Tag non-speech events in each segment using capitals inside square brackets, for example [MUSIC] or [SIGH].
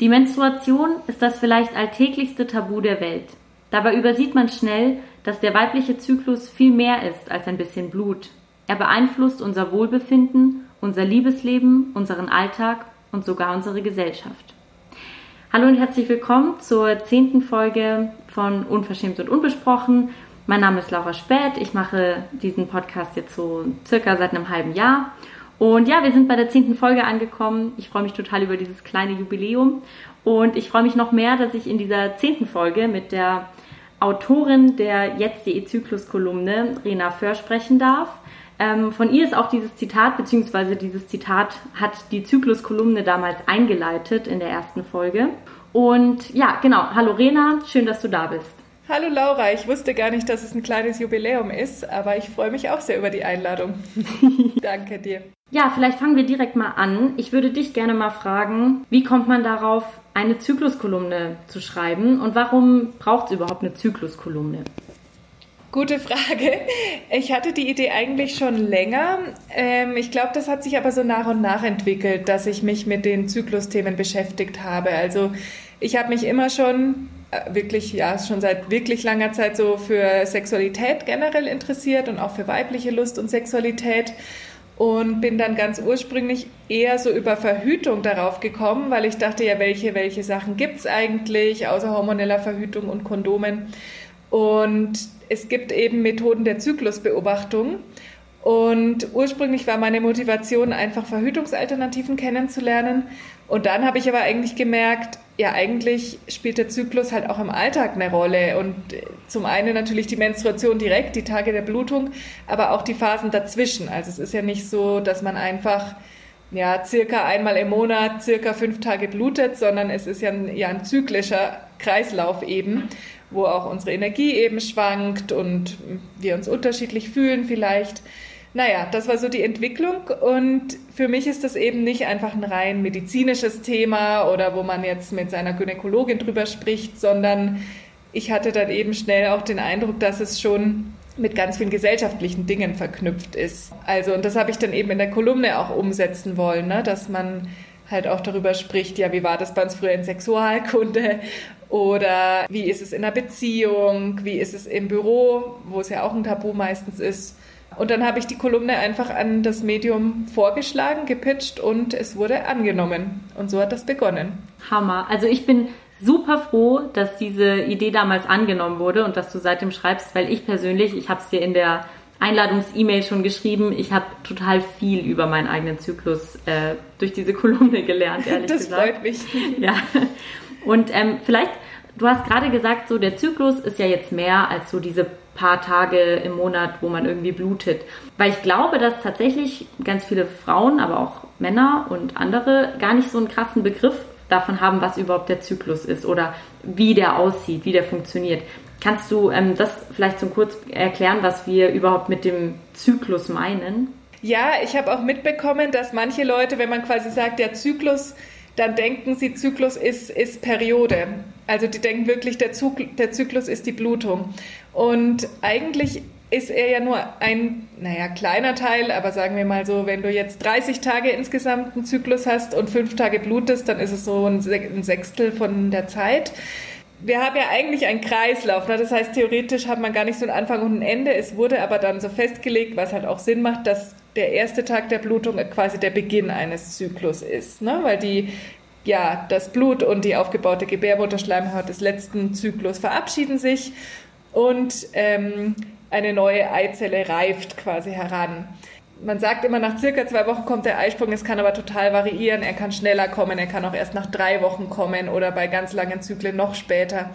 Die Menstruation ist das vielleicht alltäglichste Tabu der Welt. Dabei übersieht man schnell, dass der weibliche Zyklus viel mehr ist als ein bisschen Blut. Er beeinflusst unser Wohlbefinden, unser Liebesleben, unseren Alltag und sogar unsere Gesellschaft. Hallo und herzlich willkommen zur zehnten Folge von Unverschämt und Unbesprochen. Mein Name ist Laura Späth. Ich mache diesen Podcast jetzt so circa seit einem halben Jahr und ja, wir sind bei der zehnten Folge angekommen. Ich freue mich total über dieses kleine Jubiläum. Und ich freue mich noch mehr, dass ich in dieser zehnten Folge mit der Autorin der jetzt.de Zyklus-Kolumne, Rena Föhr, sprechen darf. Ähm, von ihr ist auch dieses Zitat, beziehungsweise dieses Zitat hat die Zyklus-Kolumne damals eingeleitet in der ersten Folge. Und ja, genau. Hallo Rena, schön, dass du da bist. Hallo Laura, ich wusste gar nicht, dass es ein kleines Jubiläum ist, aber ich freue mich auch sehr über die Einladung. [LAUGHS] Danke dir. Ja, vielleicht fangen wir direkt mal an. Ich würde dich gerne mal fragen, wie kommt man darauf, eine Zykluskolumne zu schreiben und warum braucht es überhaupt eine Zykluskolumne? Gute Frage. Ich hatte die Idee eigentlich schon länger. Ähm, ich glaube, das hat sich aber so nach und nach entwickelt, dass ich mich mit den Zyklusthemen beschäftigt habe. Also ich habe mich immer schon wirklich, ja, schon seit wirklich langer Zeit so für Sexualität generell interessiert und auch für weibliche Lust und Sexualität und bin dann ganz ursprünglich eher so über Verhütung darauf gekommen, weil ich dachte, ja, welche, welche Sachen gibt es eigentlich außer hormoneller Verhütung und Kondomen? Und es gibt eben Methoden der Zyklusbeobachtung. Und ursprünglich war meine Motivation, einfach Verhütungsalternativen kennenzulernen. Und dann habe ich aber eigentlich gemerkt, ja, eigentlich spielt der Zyklus halt auch im Alltag eine Rolle. Und zum einen natürlich die Menstruation direkt, die Tage der Blutung, aber auch die Phasen dazwischen. Also es ist ja nicht so, dass man einfach ja, circa einmal im Monat, circa fünf Tage blutet, sondern es ist ja ein, ja ein zyklischer Kreislauf eben, wo auch unsere Energie eben schwankt und wir uns unterschiedlich fühlen vielleicht. Naja, das war so die Entwicklung und für mich ist das eben nicht einfach ein rein medizinisches Thema oder wo man jetzt mit seiner Gynäkologin drüber spricht, sondern ich hatte dann eben schnell auch den Eindruck, dass es schon mit ganz vielen gesellschaftlichen Dingen verknüpft ist. Also, und das habe ich dann eben in der Kolumne auch umsetzen wollen, ne? dass man halt auch darüber spricht, ja, wie war das bei uns früher in Sexualkunde oder wie ist es in einer Beziehung, wie ist es im Büro, wo es ja auch ein Tabu meistens ist und dann habe ich die Kolumne einfach an das Medium vorgeschlagen, gepitcht und es wurde angenommen. Und so hat das begonnen. Hammer. Also ich bin super froh, dass diese Idee damals angenommen wurde und dass du seitdem schreibst, weil ich persönlich, ich habe es dir in der Einladungs-E-Mail schon geschrieben, ich habe total viel über meinen eigenen Zyklus äh, durch diese Kolumne gelernt, ehrlich das gesagt. Das freut mich. [LAUGHS] Ja. Und ähm, vielleicht, du hast gerade gesagt, so der Zyklus ist ja jetzt mehr als so diese paar Tage im Monat, wo man irgendwie blutet. Weil ich glaube, dass tatsächlich ganz viele Frauen, aber auch Männer und andere gar nicht so einen krassen Begriff davon haben, was überhaupt der Zyklus ist oder wie der aussieht, wie der funktioniert. Kannst du ähm, das vielleicht so kurz erklären, was wir überhaupt mit dem Zyklus meinen? Ja, ich habe auch mitbekommen, dass manche Leute, wenn man quasi sagt, der Zyklus, dann denken sie, Zyklus ist, ist Periode. Also die denken wirklich, der, Zyklus ist die Blutung. Und eigentlich ist er ja nur ein, naja, kleiner Teil, aber sagen wir mal so, wenn du jetzt 30 Tage insgesamt einen Zyklus hast und fünf Tage blutest, dann ist es so ein Sechstel von der Zeit. Wir haben ja eigentlich einen Kreislauf, ne? das heißt, theoretisch hat man gar nicht so einen Anfang und ein Ende. Es wurde aber dann so festgelegt, was halt auch Sinn macht, dass der erste Tag der Blutung quasi der Beginn eines Zyklus ist, ne? weil die ja, das Blut und die aufgebaute Gebärmutterschleimhaut des letzten Zyklus verabschieden sich und ähm, eine neue Eizelle reift quasi heran. Man sagt immer, nach circa zwei Wochen kommt der Eisprung. Es kann aber total variieren. Er kann schneller kommen, er kann auch erst nach drei Wochen kommen oder bei ganz langen Zyklen noch später.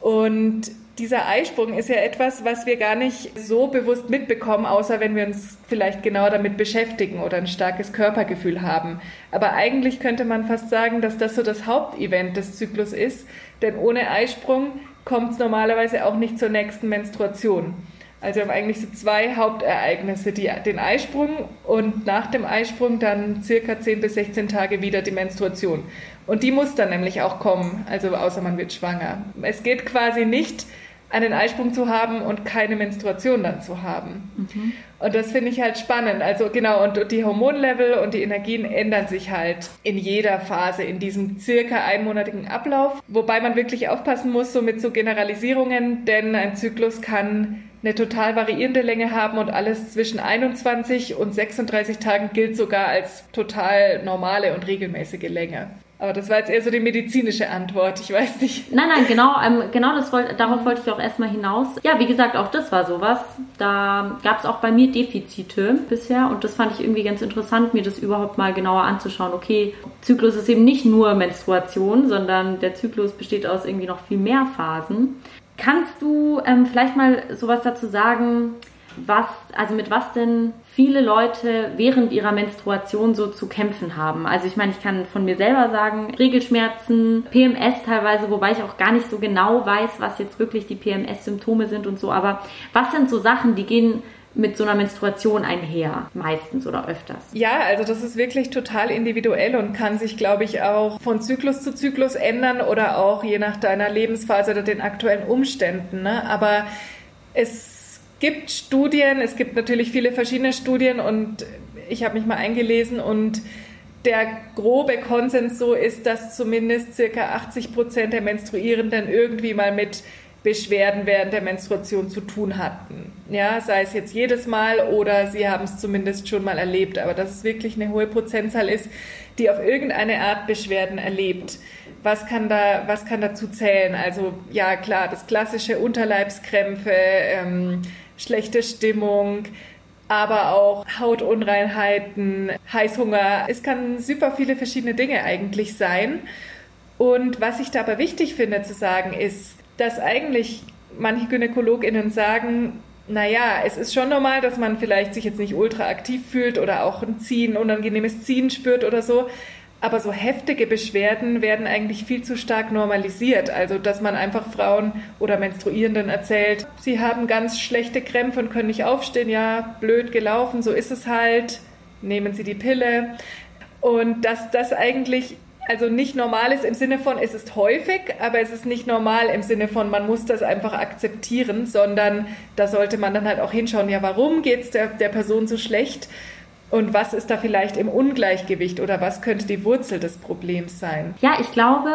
Und dieser Eisprung ist ja etwas, was wir gar nicht so bewusst mitbekommen, außer wenn wir uns vielleicht genau damit beschäftigen oder ein starkes Körpergefühl haben. Aber eigentlich könnte man fast sagen, dass das so das Hauptevent des Zyklus ist, denn ohne Eisprung kommt es normalerweise auch nicht zur nächsten Menstruation. Also wir haben eigentlich so zwei Hauptereignisse, die, den Eisprung und nach dem Eisprung dann circa 10 bis 16 Tage wieder die Menstruation. Und die muss dann nämlich auch kommen, also außer man wird schwanger. Es geht quasi nicht einen Eisprung zu haben und keine Menstruation dann zu haben. Mhm. Und das finde ich halt spannend. Also genau, und die Hormonlevel und die Energien ändern sich halt in jeder Phase in diesem circa einmonatigen Ablauf. Wobei man wirklich aufpassen muss, so mit so Generalisierungen, denn ein Zyklus kann eine total variierende Länge haben und alles zwischen 21 und 36 Tagen gilt sogar als total normale und regelmäßige Länge. Aber das war jetzt eher so die medizinische Antwort, ich weiß nicht. Nein, nein, genau, ähm, genau das wollt, darauf wollte ich auch erstmal hinaus. Ja, wie gesagt, auch das war sowas. Da gab es auch bei mir Defizite bisher und das fand ich irgendwie ganz interessant, mir das überhaupt mal genauer anzuschauen. Okay, Zyklus ist eben nicht nur Menstruation, sondern der Zyklus besteht aus irgendwie noch viel mehr Phasen. Kannst du ähm, vielleicht mal sowas dazu sagen, was, also mit was denn viele Leute während ihrer Menstruation so zu kämpfen haben. Also ich meine, ich kann von mir selber sagen, Regelschmerzen, PMS teilweise, wobei ich auch gar nicht so genau weiß, was jetzt wirklich die PMS-Symptome sind und so. Aber was sind so Sachen, die gehen mit so einer Menstruation einher, meistens oder öfters? Ja, also das ist wirklich total individuell und kann sich, glaube ich, auch von Zyklus zu Zyklus ändern oder auch je nach deiner Lebensphase oder den aktuellen Umständen. Ne? Aber es gibt Studien, es gibt natürlich viele verschiedene Studien und ich habe mich mal eingelesen und der grobe Konsens so ist, dass zumindest circa 80 Prozent der Menstruierenden irgendwie mal mit Beschwerden während der Menstruation zu tun hatten. Ja, sei es jetzt jedes Mal oder sie haben es zumindest schon mal erlebt. Aber dass es wirklich eine hohe Prozentzahl ist, die auf irgendeine Art Beschwerden erlebt. Was kann da, was kann dazu zählen? Also ja, klar, das klassische Unterleibskrämpfe, ähm, schlechte Stimmung, aber auch Hautunreinheiten, Heißhunger. Es kann super viele verschiedene Dinge eigentlich sein. Und was ich dabei wichtig finde zu sagen, ist, dass eigentlich manche GynäkologInnen sagen, naja, es ist schon normal, dass man vielleicht sich jetzt nicht ultra aktiv fühlt oder auch ein Ziehen, unangenehmes Ziehen spürt oder so. Aber so heftige Beschwerden werden eigentlich viel zu stark normalisiert. Also, dass man einfach Frauen oder Menstruierenden erzählt, sie haben ganz schlechte Krämpfe und können nicht aufstehen. Ja, blöd gelaufen, so ist es halt. Nehmen Sie die Pille. Und dass das eigentlich also nicht normal ist im Sinne von, es ist häufig, aber es ist nicht normal im Sinne von, man muss das einfach akzeptieren, sondern da sollte man dann halt auch hinschauen, ja, warum geht es der, der Person so schlecht? Und was ist da vielleicht im Ungleichgewicht oder was könnte die Wurzel des Problems sein? Ja, ich glaube,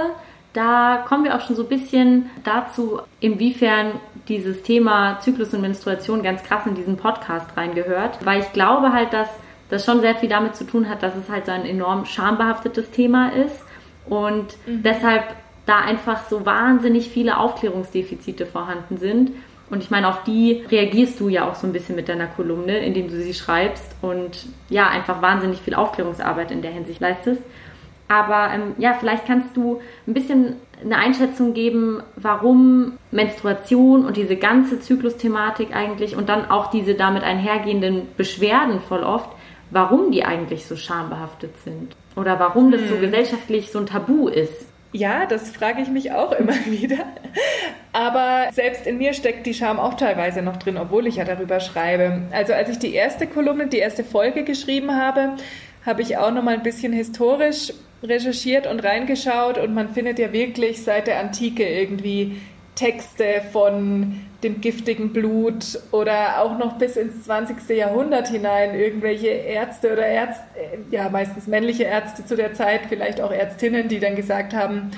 da kommen wir auch schon so ein bisschen dazu, inwiefern dieses Thema Zyklus und Menstruation ganz krass in diesen Podcast reingehört, weil ich glaube halt, dass das schon sehr viel damit zu tun hat, dass es halt so ein enorm schambehaftetes Thema ist und mhm. deshalb da einfach so wahnsinnig viele Aufklärungsdefizite vorhanden sind und ich meine, auf die reagierst du ja auch so ein bisschen mit deiner Kolumne, indem du sie schreibst und ja, einfach wahnsinnig viel Aufklärungsarbeit in der Hinsicht leistest. Aber ähm, ja, vielleicht kannst du ein bisschen eine Einschätzung geben, warum Menstruation und diese ganze Zyklusthematik eigentlich und dann auch diese damit einhergehenden Beschwerden voll oft, warum die eigentlich so schambehaftet sind. Oder warum das so hm. gesellschaftlich so ein Tabu ist. Ja, das frage ich mich auch immer [LAUGHS] wieder. Aber selbst in mir steckt die Scham auch teilweise noch drin, obwohl ich ja darüber schreibe. Also als ich die erste Kolumne, die erste Folge geschrieben habe, habe ich auch noch mal ein bisschen historisch recherchiert und reingeschaut und man findet ja wirklich seit der Antike irgendwie Texte von dem giftigen Blut oder auch noch bis ins 20. Jahrhundert hinein irgendwelche Ärzte oder Ärzte, ja meistens männliche Ärzte zu der Zeit, vielleicht auch Ärztinnen, die dann gesagt haben,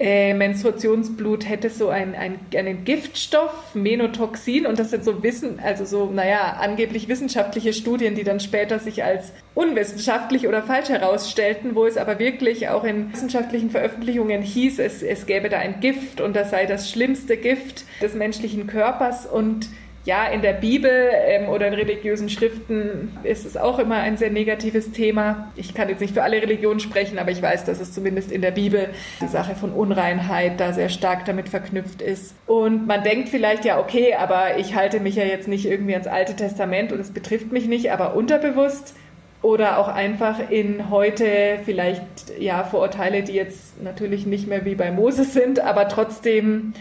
äh, Menstruationsblut hätte so ein, ein, einen Giftstoff, Menotoxin, und das sind so Wissen, also so, naja, angeblich wissenschaftliche Studien, die dann später sich als unwissenschaftlich oder falsch herausstellten, wo es aber wirklich auch in wissenschaftlichen Veröffentlichungen hieß, es, es gäbe da ein Gift und das sei das schlimmste Gift des menschlichen Körpers. Und ja, in der Bibel ähm, oder in religiösen Schriften ist es auch immer ein sehr negatives Thema. Ich kann jetzt nicht für alle Religionen sprechen, aber ich weiß, dass es zumindest in der Bibel die Sache von Unreinheit da sehr stark damit verknüpft ist. Und man denkt vielleicht, ja, okay, aber ich halte mich ja jetzt nicht irgendwie ans Alte Testament und es betrifft mich nicht, aber unterbewusst oder auch einfach in heute vielleicht ja Vorurteile, die jetzt natürlich nicht mehr wie bei Moses sind, aber trotzdem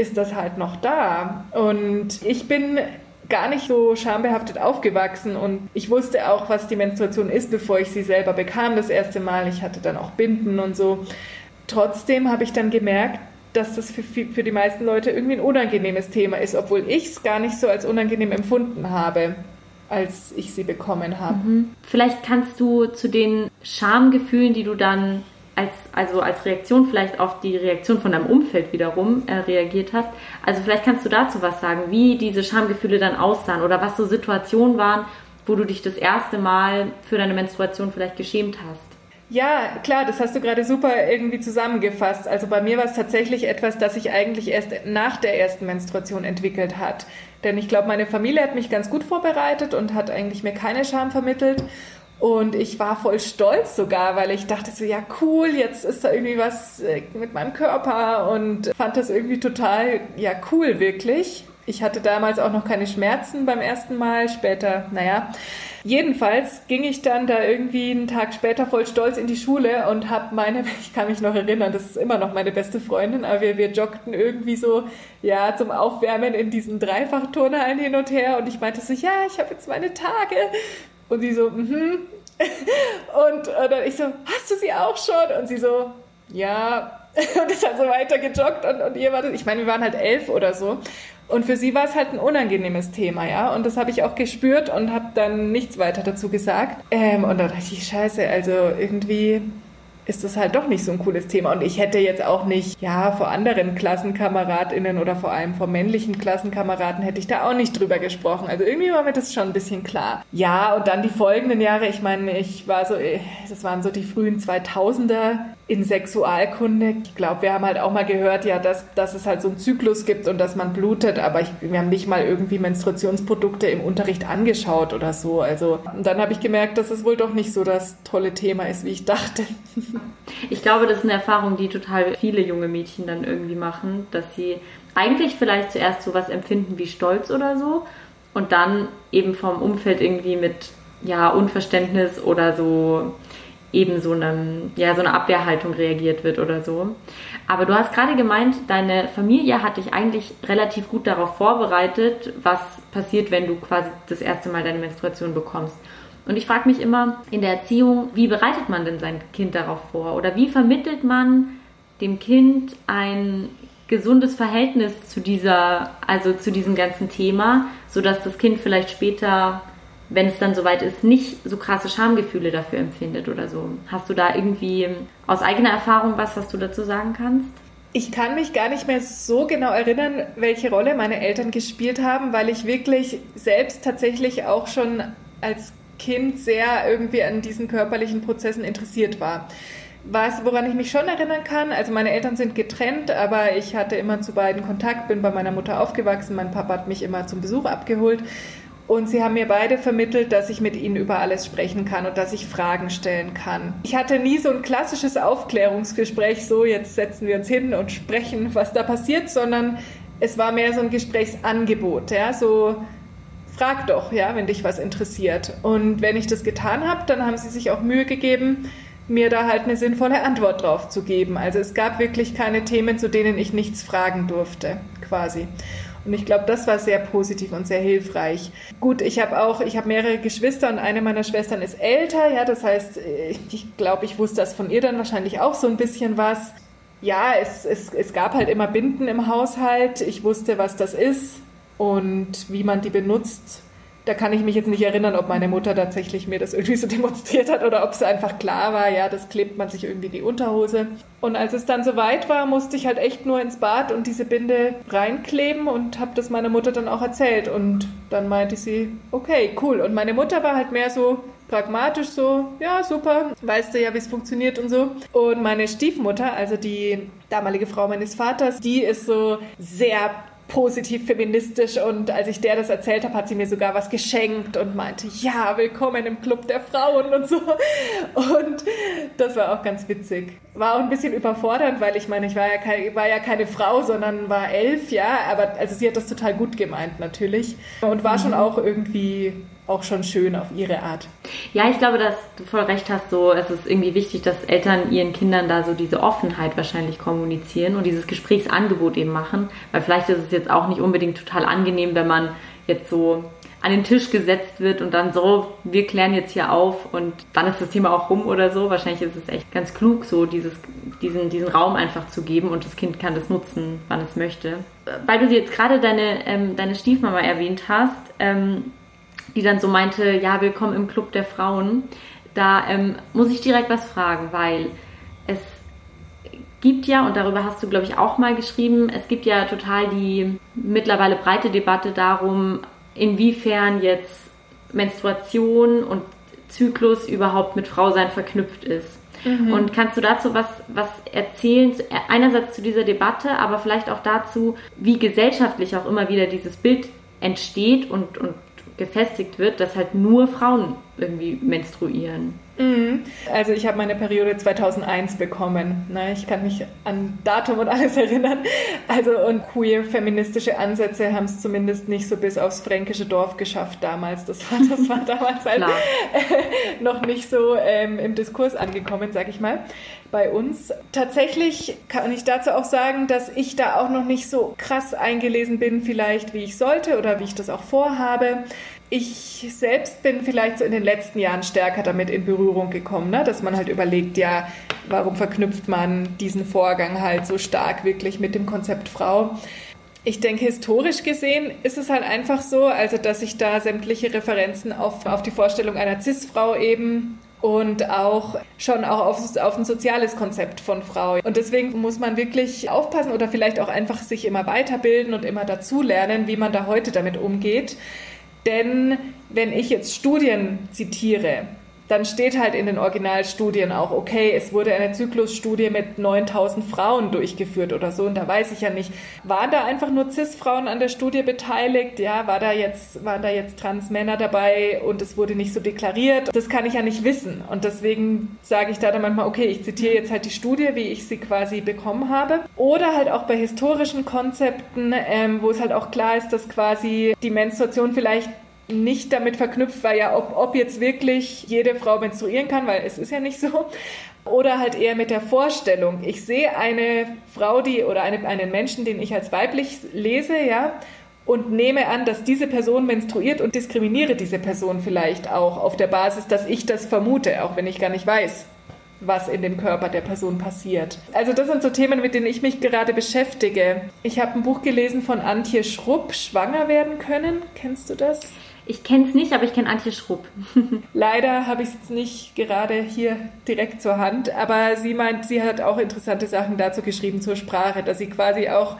ist das halt noch da. Und ich bin gar nicht so schambehaftet aufgewachsen und ich wusste auch, was die Menstruation ist, bevor ich sie selber bekam das erste Mal. Ich hatte dann auch Binden und so. Trotzdem habe ich dann gemerkt, dass das für, für die meisten Leute irgendwie ein unangenehmes Thema ist, obwohl ich es gar nicht so als unangenehm empfunden habe als ich sie bekommen habe. Mhm. Vielleicht kannst du zu den Schamgefühlen, die du dann als, also als Reaktion vielleicht auf die Reaktion von deinem Umfeld wiederum äh, reagiert hast. Also vielleicht kannst du dazu was sagen, wie diese Schamgefühle dann aussahen oder was so Situationen waren, wo du dich das erste Mal für deine Menstruation vielleicht geschämt hast. Ja, klar, das hast du gerade super irgendwie zusammengefasst. Also bei mir war es tatsächlich etwas, das sich eigentlich erst nach der ersten Menstruation entwickelt hat. Denn ich glaube, meine Familie hat mich ganz gut vorbereitet und hat eigentlich mir keine Scham vermittelt. Und ich war voll stolz sogar, weil ich dachte so, ja cool, jetzt ist da irgendwie was äh, mit meinem Körper und fand das irgendwie total, ja cool wirklich. Ich hatte damals auch noch keine Schmerzen beim ersten Mal, später, naja. Jedenfalls ging ich dann da irgendwie einen Tag später voll stolz in die Schule und habe meine, [LAUGHS] ich kann mich noch erinnern, das ist immer noch meine beste Freundin, aber wir, wir joggten irgendwie so, ja, zum Aufwärmen in diesen Dreifachturnhallen hin und her und ich meinte so, ja, ich habe jetzt meine Tage. Und sie so, mhm. Und, und dann ich so, hast du sie auch schon? Und sie so, ja. [LAUGHS] Und ist dann so weiter gejoggt und, und ihr war das, ich meine, wir waren halt elf oder so. Und für sie war es halt ein unangenehmes Thema, ja. Und das habe ich auch gespürt und habe dann nichts weiter dazu gesagt. Ähm, und dann dachte ich, scheiße, also irgendwie ist das halt doch nicht so ein cooles Thema. Und ich hätte jetzt auch nicht, ja, vor anderen KlassenkameradInnen oder vor allem vor männlichen Klassenkameraden hätte ich da auch nicht drüber gesprochen. Also irgendwie war mir das schon ein bisschen klar. Ja, und dann die folgenden Jahre, ich meine, ich war so, äh, das waren so die frühen 2000er in Sexualkunde. Ich glaube, wir haben halt auch mal gehört, ja, dass, dass es halt so einen Zyklus gibt und dass man blutet, aber ich, wir haben nicht mal irgendwie Menstruationsprodukte im Unterricht angeschaut oder so. Also, dann habe ich gemerkt, dass es wohl doch nicht so das tolle Thema ist, wie ich dachte. [LAUGHS] Ich glaube, das ist eine Erfahrung, die total viele junge Mädchen dann irgendwie machen, dass sie eigentlich vielleicht zuerst so was empfinden wie Stolz oder so und dann eben vom Umfeld irgendwie mit ja, Unverständnis oder so eben so eine, ja, so eine Abwehrhaltung reagiert wird oder so. Aber du hast gerade gemeint, deine Familie hat dich eigentlich relativ gut darauf vorbereitet, was passiert, wenn du quasi das erste Mal deine Menstruation bekommst. Und ich frage mich immer in der Erziehung, wie bereitet man denn sein Kind darauf vor? Oder wie vermittelt man dem Kind ein gesundes Verhältnis zu dieser, also zu diesem ganzen Thema, sodass das Kind vielleicht später wenn es dann soweit ist, nicht so krasse Schamgefühle dafür empfindet oder so. Hast du da irgendwie aus eigener Erfahrung was, was du dazu sagen kannst? Ich kann mich gar nicht mehr so genau erinnern, welche Rolle meine Eltern gespielt haben, weil ich wirklich selbst tatsächlich auch schon als Kind sehr irgendwie an diesen körperlichen Prozessen interessiert war. Was, woran ich mich schon erinnern kann, also meine Eltern sind getrennt, aber ich hatte immer zu beiden Kontakt, bin bei meiner Mutter aufgewachsen, mein Papa hat mich immer zum Besuch abgeholt und sie haben mir beide vermittelt, dass ich mit ihnen über alles sprechen kann und dass ich Fragen stellen kann. Ich hatte nie so ein klassisches Aufklärungsgespräch, so jetzt setzen wir uns hin und sprechen, was da passiert, sondern es war mehr so ein Gesprächsangebot, ja, so frag doch, ja, wenn dich was interessiert. Und wenn ich das getan habe, dann haben sie sich auch Mühe gegeben, mir da halt eine sinnvolle Antwort drauf zu geben. Also es gab wirklich keine Themen, zu denen ich nichts fragen durfte, quasi. Und ich glaube, das war sehr positiv und sehr hilfreich. Gut, ich habe auch, ich habe mehrere Geschwister und eine meiner Schwestern ist älter, ja, das heißt, ich glaube, ich wusste das von ihr dann wahrscheinlich auch so ein bisschen was. Ja, es, es, es gab halt immer Binden im Haushalt. Ich wusste, was das ist und wie man die benutzt da kann ich mich jetzt nicht erinnern, ob meine Mutter tatsächlich mir das irgendwie so [LAUGHS] demonstriert hat oder ob es einfach klar war, ja, das klebt man sich irgendwie die Unterhose. Und als es dann soweit war, musste ich halt echt nur ins Bad und diese Binde reinkleben und habe das meiner Mutter dann auch erzählt. Und dann meinte sie, okay, cool. Und meine Mutter war halt mehr so pragmatisch so, ja, super, weißt du ja, wie es funktioniert und so. Und meine Stiefmutter, also die damalige Frau meines Vaters, die ist so sehr positiv feministisch und als ich der das erzählt habe, hat sie mir sogar was geschenkt und meinte, ja, willkommen im Club der Frauen und so. Und das war auch ganz witzig. War auch ein bisschen überfordernd, weil ich meine, ich war ja, keine, war ja keine Frau, sondern war elf, ja, aber also sie hat das total gut gemeint natürlich und war schon mhm. auch irgendwie auch schon schön auf ihre Art. Ja, ich glaube, dass du voll recht hast. So, es ist irgendwie wichtig, dass Eltern ihren Kindern da so diese Offenheit wahrscheinlich kommunizieren und dieses Gesprächsangebot eben machen, weil vielleicht ist es jetzt auch nicht unbedingt total angenehm, wenn man jetzt so an den Tisch gesetzt wird und dann so, wir klären jetzt hier auf und dann ist das Thema auch rum oder so. Wahrscheinlich ist es echt ganz klug, so dieses, diesen, diesen Raum einfach zu geben und das Kind kann das nutzen, wann es möchte. Weil du jetzt gerade deine, ähm, deine Stiefmama erwähnt hast, ähm, die dann so meinte, ja, willkommen im Club der Frauen. Da ähm, muss ich direkt was fragen, weil es gibt ja, und darüber hast du, glaube ich, auch mal geschrieben, es gibt ja total die mittlerweile breite Debatte darum, inwiefern jetzt Menstruation und Zyklus überhaupt mit Frausein verknüpft ist. Mhm. Und kannst du dazu was, was erzählen? Einerseits zu dieser Debatte, aber vielleicht auch dazu, wie gesellschaftlich auch immer wieder dieses Bild entsteht und, und gefestigt wird, dass halt nur Frauen irgendwie menstruieren. Mhm. Also ich habe meine Periode 2001 bekommen. Ne? Ich kann mich an Datum und alles [LAUGHS] erinnern. Also und queer feministische Ansätze haben es zumindest nicht so bis aufs fränkische Dorf geschafft damals. Das war, das war damals halt [LAUGHS] noch nicht so ähm, im Diskurs angekommen, sag ich mal. Bei uns tatsächlich kann ich dazu auch sagen, dass ich da auch noch nicht so krass eingelesen bin, vielleicht wie ich sollte oder wie ich das auch vorhabe. Ich selbst bin vielleicht so in den letzten Jahren stärker damit in Berührung gekommen, ne? dass man halt überlegt, ja, warum verknüpft man diesen Vorgang halt so stark wirklich mit dem Konzept Frau? Ich denke, historisch gesehen ist es halt einfach so, also dass sich da sämtliche Referenzen auf, auf die Vorstellung einer Cis-Frau eben und auch schon auch auf, auf ein soziales Konzept von Frau. Und deswegen muss man wirklich aufpassen oder vielleicht auch einfach sich immer weiterbilden und immer dazulernen, wie man da heute damit umgeht. Denn wenn ich jetzt Studien zitiere, dann steht halt in den Originalstudien auch, okay, es wurde eine Zyklusstudie mit 9000 Frauen durchgeführt oder so. Und da weiß ich ja nicht, waren da einfach nur Cis-Frauen an der Studie beteiligt? Ja, war da jetzt, waren da jetzt Trans-Männer dabei und es wurde nicht so deklariert? Das kann ich ja nicht wissen. Und deswegen sage ich da dann manchmal, okay, ich zitiere jetzt halt die Studie, wie ich sie quasi bekommen habe. Oder halt auch bei historischen Konzepten, ähm, wo es halt auch klar ist, dass quasi die Menstruation vielleicht nicht damit verknüpft war, ja, ob, ob jetzt wirklich jede Frau menstruieren kann, weil es ist ja nicht so. Oder halt eher mit der Vorstellung, ich sehe eine Frau, die oder eine, einen Menschen, den ich als weiblich lese, ja, und nehme an, dass diese Person menstruiert und diskriminiere diese Person vielleicht auch auf der Basis, dass ich das vermute, auch wenn ich gar nicht weiß, was in dem Körper der Person passiert. Also das sind so Themen, mit denen ich mich gerade beschäftige. Ich habe ein Buch gelesen von Antje Schrupp, Schwanger werden können. Kennst du das? Ich kenne es nicht, aber ich kenne Antje Schrupp. [LAUGHS] Leider habe ich es nicht gerade hier direkt zur Hand, aber sie meint, sie hat auch interessante Sachen dazu geschrieben zur Sprache, dass sie quasi auch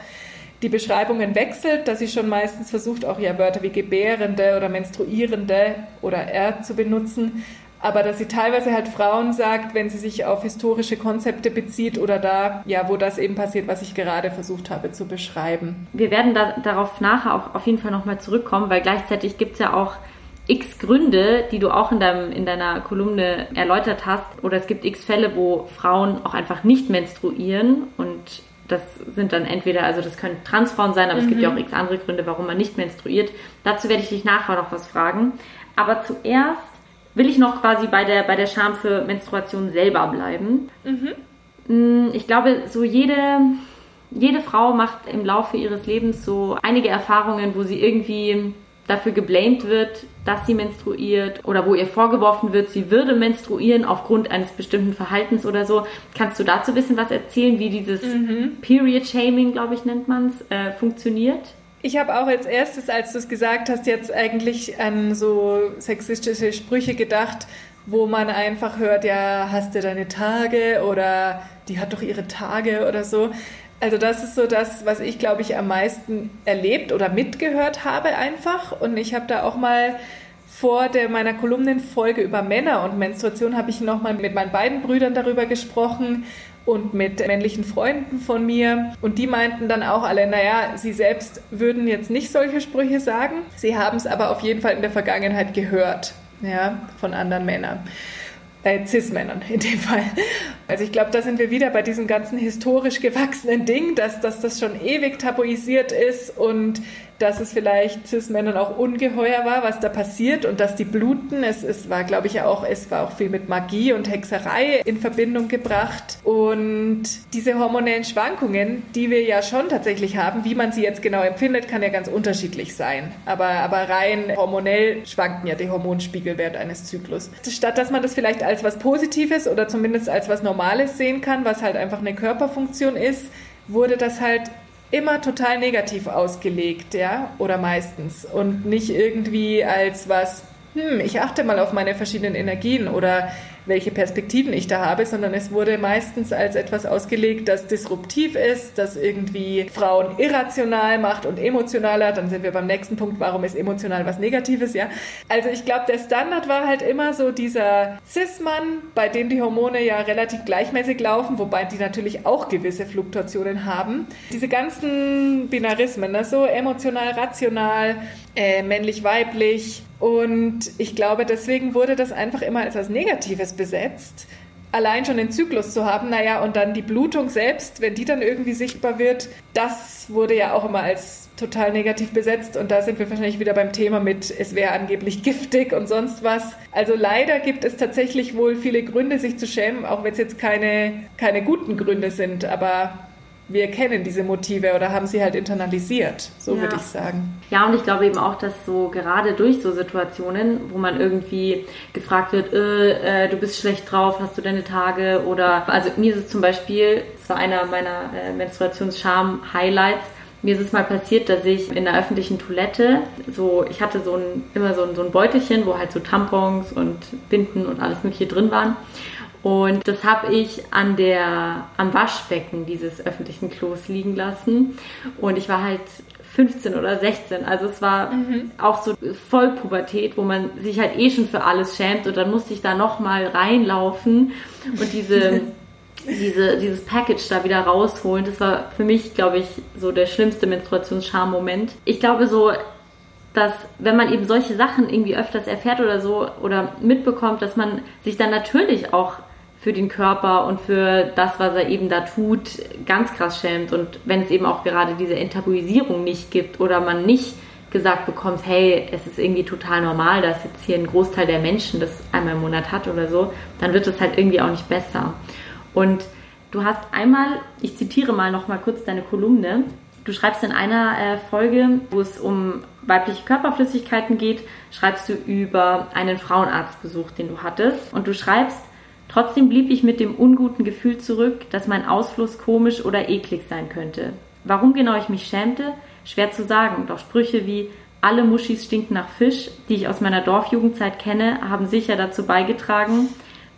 die Beschreibungen wechselt, dass sie schon meistens versucht, auch ja Wörter wie Gebärende oder Menstruierende oder R zu benutzen, aber dass sie teilweise halt Frauen sagt, wenn sie sich auf historische Konzepte bezieht oder da, ja, wo das eben passiert, was ich gerade versucht habe zu beschreiben. Wir werden da, darauf nachher auch auf jeden Fall nochmal zurückkommen, weil gleichzeitig gibt es ja auch x Gründe, die du auch in, deinem, in deiner Kolumne erläutert hast, oder es gibt x Fälle, wo Frauen auch einfach nicht menstruieren und das sind dann entweder, also das können Transfrauen sein, aber mhm. es gibt ja mhm. auch x andere Gründe, warum man nicht menstruiert. Dazu werde ich dich nachher noch was fragen. Aber zuerst will ich noch quasi bei der, bei der Scham für Menstruation selber bleiben. Mhm. Mm, ich glaube, so jede, jede Frau macht im Laufe ihres Lebens so einige Erfahrungen, wo sie irgendwie dafür geblamed wird, dass sie menstruiert oder wo ihr vorgeworfen wird, sie würde menstruieren aufgrund eines bestimmten Verhaltens oder so. Kannst du dazu ein bisschen was erzählen, wie dieses mhm. Period Shaming, glaube ich, nennt man es, äh, funktioniert? Ich habe auch als erstes, als du es gesagt hast, jetzt eigentlich an so sexistische Sprüche gedacht, wo man einfach hört, ja, hast du deine Tage oder die hat doch ihre Tage oder so. Also das ist so das, was ich, glaube ich, am meisten erlebt oder mitgehört habe einfach. Und ich habe da auch mal vor der, meiner Kolumnenfolge über Männer und Menstruation habe ich nochmal mit meinen beiden Brüdern darüber gesprochen und mit männlichen Freunden von mir. Und die meinten dann auch alle, naja, sie selbst würden jetzt nicht solche Sprüche sagen. Sie haben es aber auf jeden Fall in der Vergangenheit gehört, ja, von anderen Männern. Äh, Cis-Männern in dem Fall. Also ich glaube, da sind wir wieder bei diesem ganzen historisch gewachsenen Ding, dass, dass das schon ewig tabuisiert ist und dass es vielleicht Cis-Männern auch ungeheuer war, was da passiert und dass die bluten. Es, es war, glaube ich, auch, es war auch viel mit Magie und Hexerei in Verbindung gebracht. Und diese hormonellen Schwankungen, die wir ja schon tatsächlich haben, wie man sie jetzt genau empfindet, kann ja ganz unterschiedlich sein. Aber, aber rein hormonell schwanken ja die Hormonspiegel während eines Zyklus. Statt dass man das vielleicht als was Positives oder zumindest als was Normales sehen kann, was halt einfach eine Körperfunktion ist, wurde das halt immer total negativ ausgelegt, ja, oder meistens. Und nicht irgendwie als was hm, ich achte mal auf meine verschiedenen Energien oder welche Perspektiven ich da habe, sondern es wurde meistens als etwas ausgelegt, das disruptiv ist, das irgendwie Frauen irrational macht und emotionaler. Dann sind wir beim nächsten Punkt, warum ist emotional was Negatives, ja? Also ich glaube, der Standard war halt immer so dieser Cis-Mann, bei dem die Hormone ja relativ gleichmäßig laufen, wobei die natürlich auch gewisse Fluktuationen haben. Diese ganzen Binarismen, ne? so emotional, rational, äh, männlich-weiblich, und ich glaube, deswegen wurde das einfach immer als was Negatives besetzt. Allein schon den Zyklus zu haben, naja, und dann die Blutung selbst, wenn die dann irgendwie sichtbar wird, das wurde ja auch immer als total negativ besetzt. Und da sind wir wahrscheinlich wieder beim Thema mit, es wäre angeblich [LAUGHS] giftig und sonst was. Also leider gibt es tatsächlich wohl viele Gründe, sich zu schämen, auch wenn es jetzt keine, keine guten Gründe sind. Aber wir kennen diese Motive oder haben sie halt internalisiert, so ja. würde ich sagen. Ja, und ich glaube eben auch, dass so gerade durch so Situationen, wo man irgendwie gefragt wird, äh, äh, du bist schlecht drauf, hast du deine Tage oder also mir ist es zum Beispiel, das war einer meiner äh, Menstruationsscham-Highlights, mir ist es mal passiert, dass ich in der öffentlichen Toilette so, ich hatte so ein, immer so ein, so ein Beutelchen, wo halt so Tampons und Binden und alles mögliche drin waren. Und das habe ich an der, am Waschbecken dieses öffentlichen Klos liegen lassen. Und ich war halt 15 oder 16. Also es war mhm. auch so Vollpubertät, wo man sich halt eh schon für alles schämt. Und dann musste ich da nochmal reinlaufen und diese, [LAUGHS] diese, dieses Package da wieder rausholen. Das war für mich, glaube ich, so der schlimmste Menstruationsscham-Moment. Ich glaube so, dass wenn man eben solche Sachen irgendwie öfters erfährt oder so oder mitbekommt, dass man sich dann natürlich auch für den Körper und für das, was er eben da tut, ganz krass schämt. Und wenn es eben auch gerade diese Enttabuisierung nicht gibt oder man nicht gesagt bekommt, hey, es ist irgendwie total normal, dass jetzt hier ein Großteil der Menschen das einmal im Monat hat oder so, dann wird es halt irgendwie auch nicht besser. Und du hast einmal, ich zitiere mal noch mal kurz deine Kolumne. Du schreibst in einer äh, Folge, wo es um weibliche Körperflüssigkeiten geht, schreibst du über einen Frauenarztbesuch, den du hattest. Und du schreibst, Trotzdem blieb ich mit dem unguten Gefühl zurück, dass mein Ausfluss komisch oder eklig sein könnte. Warum genau ich mich schämte? Schwer zu sagen, doch Sprüche wie alle Muschis stinken nach Fisch, die ich aus meiner Dorfjugendzeit kenne, haben sicher dazu beigetragen,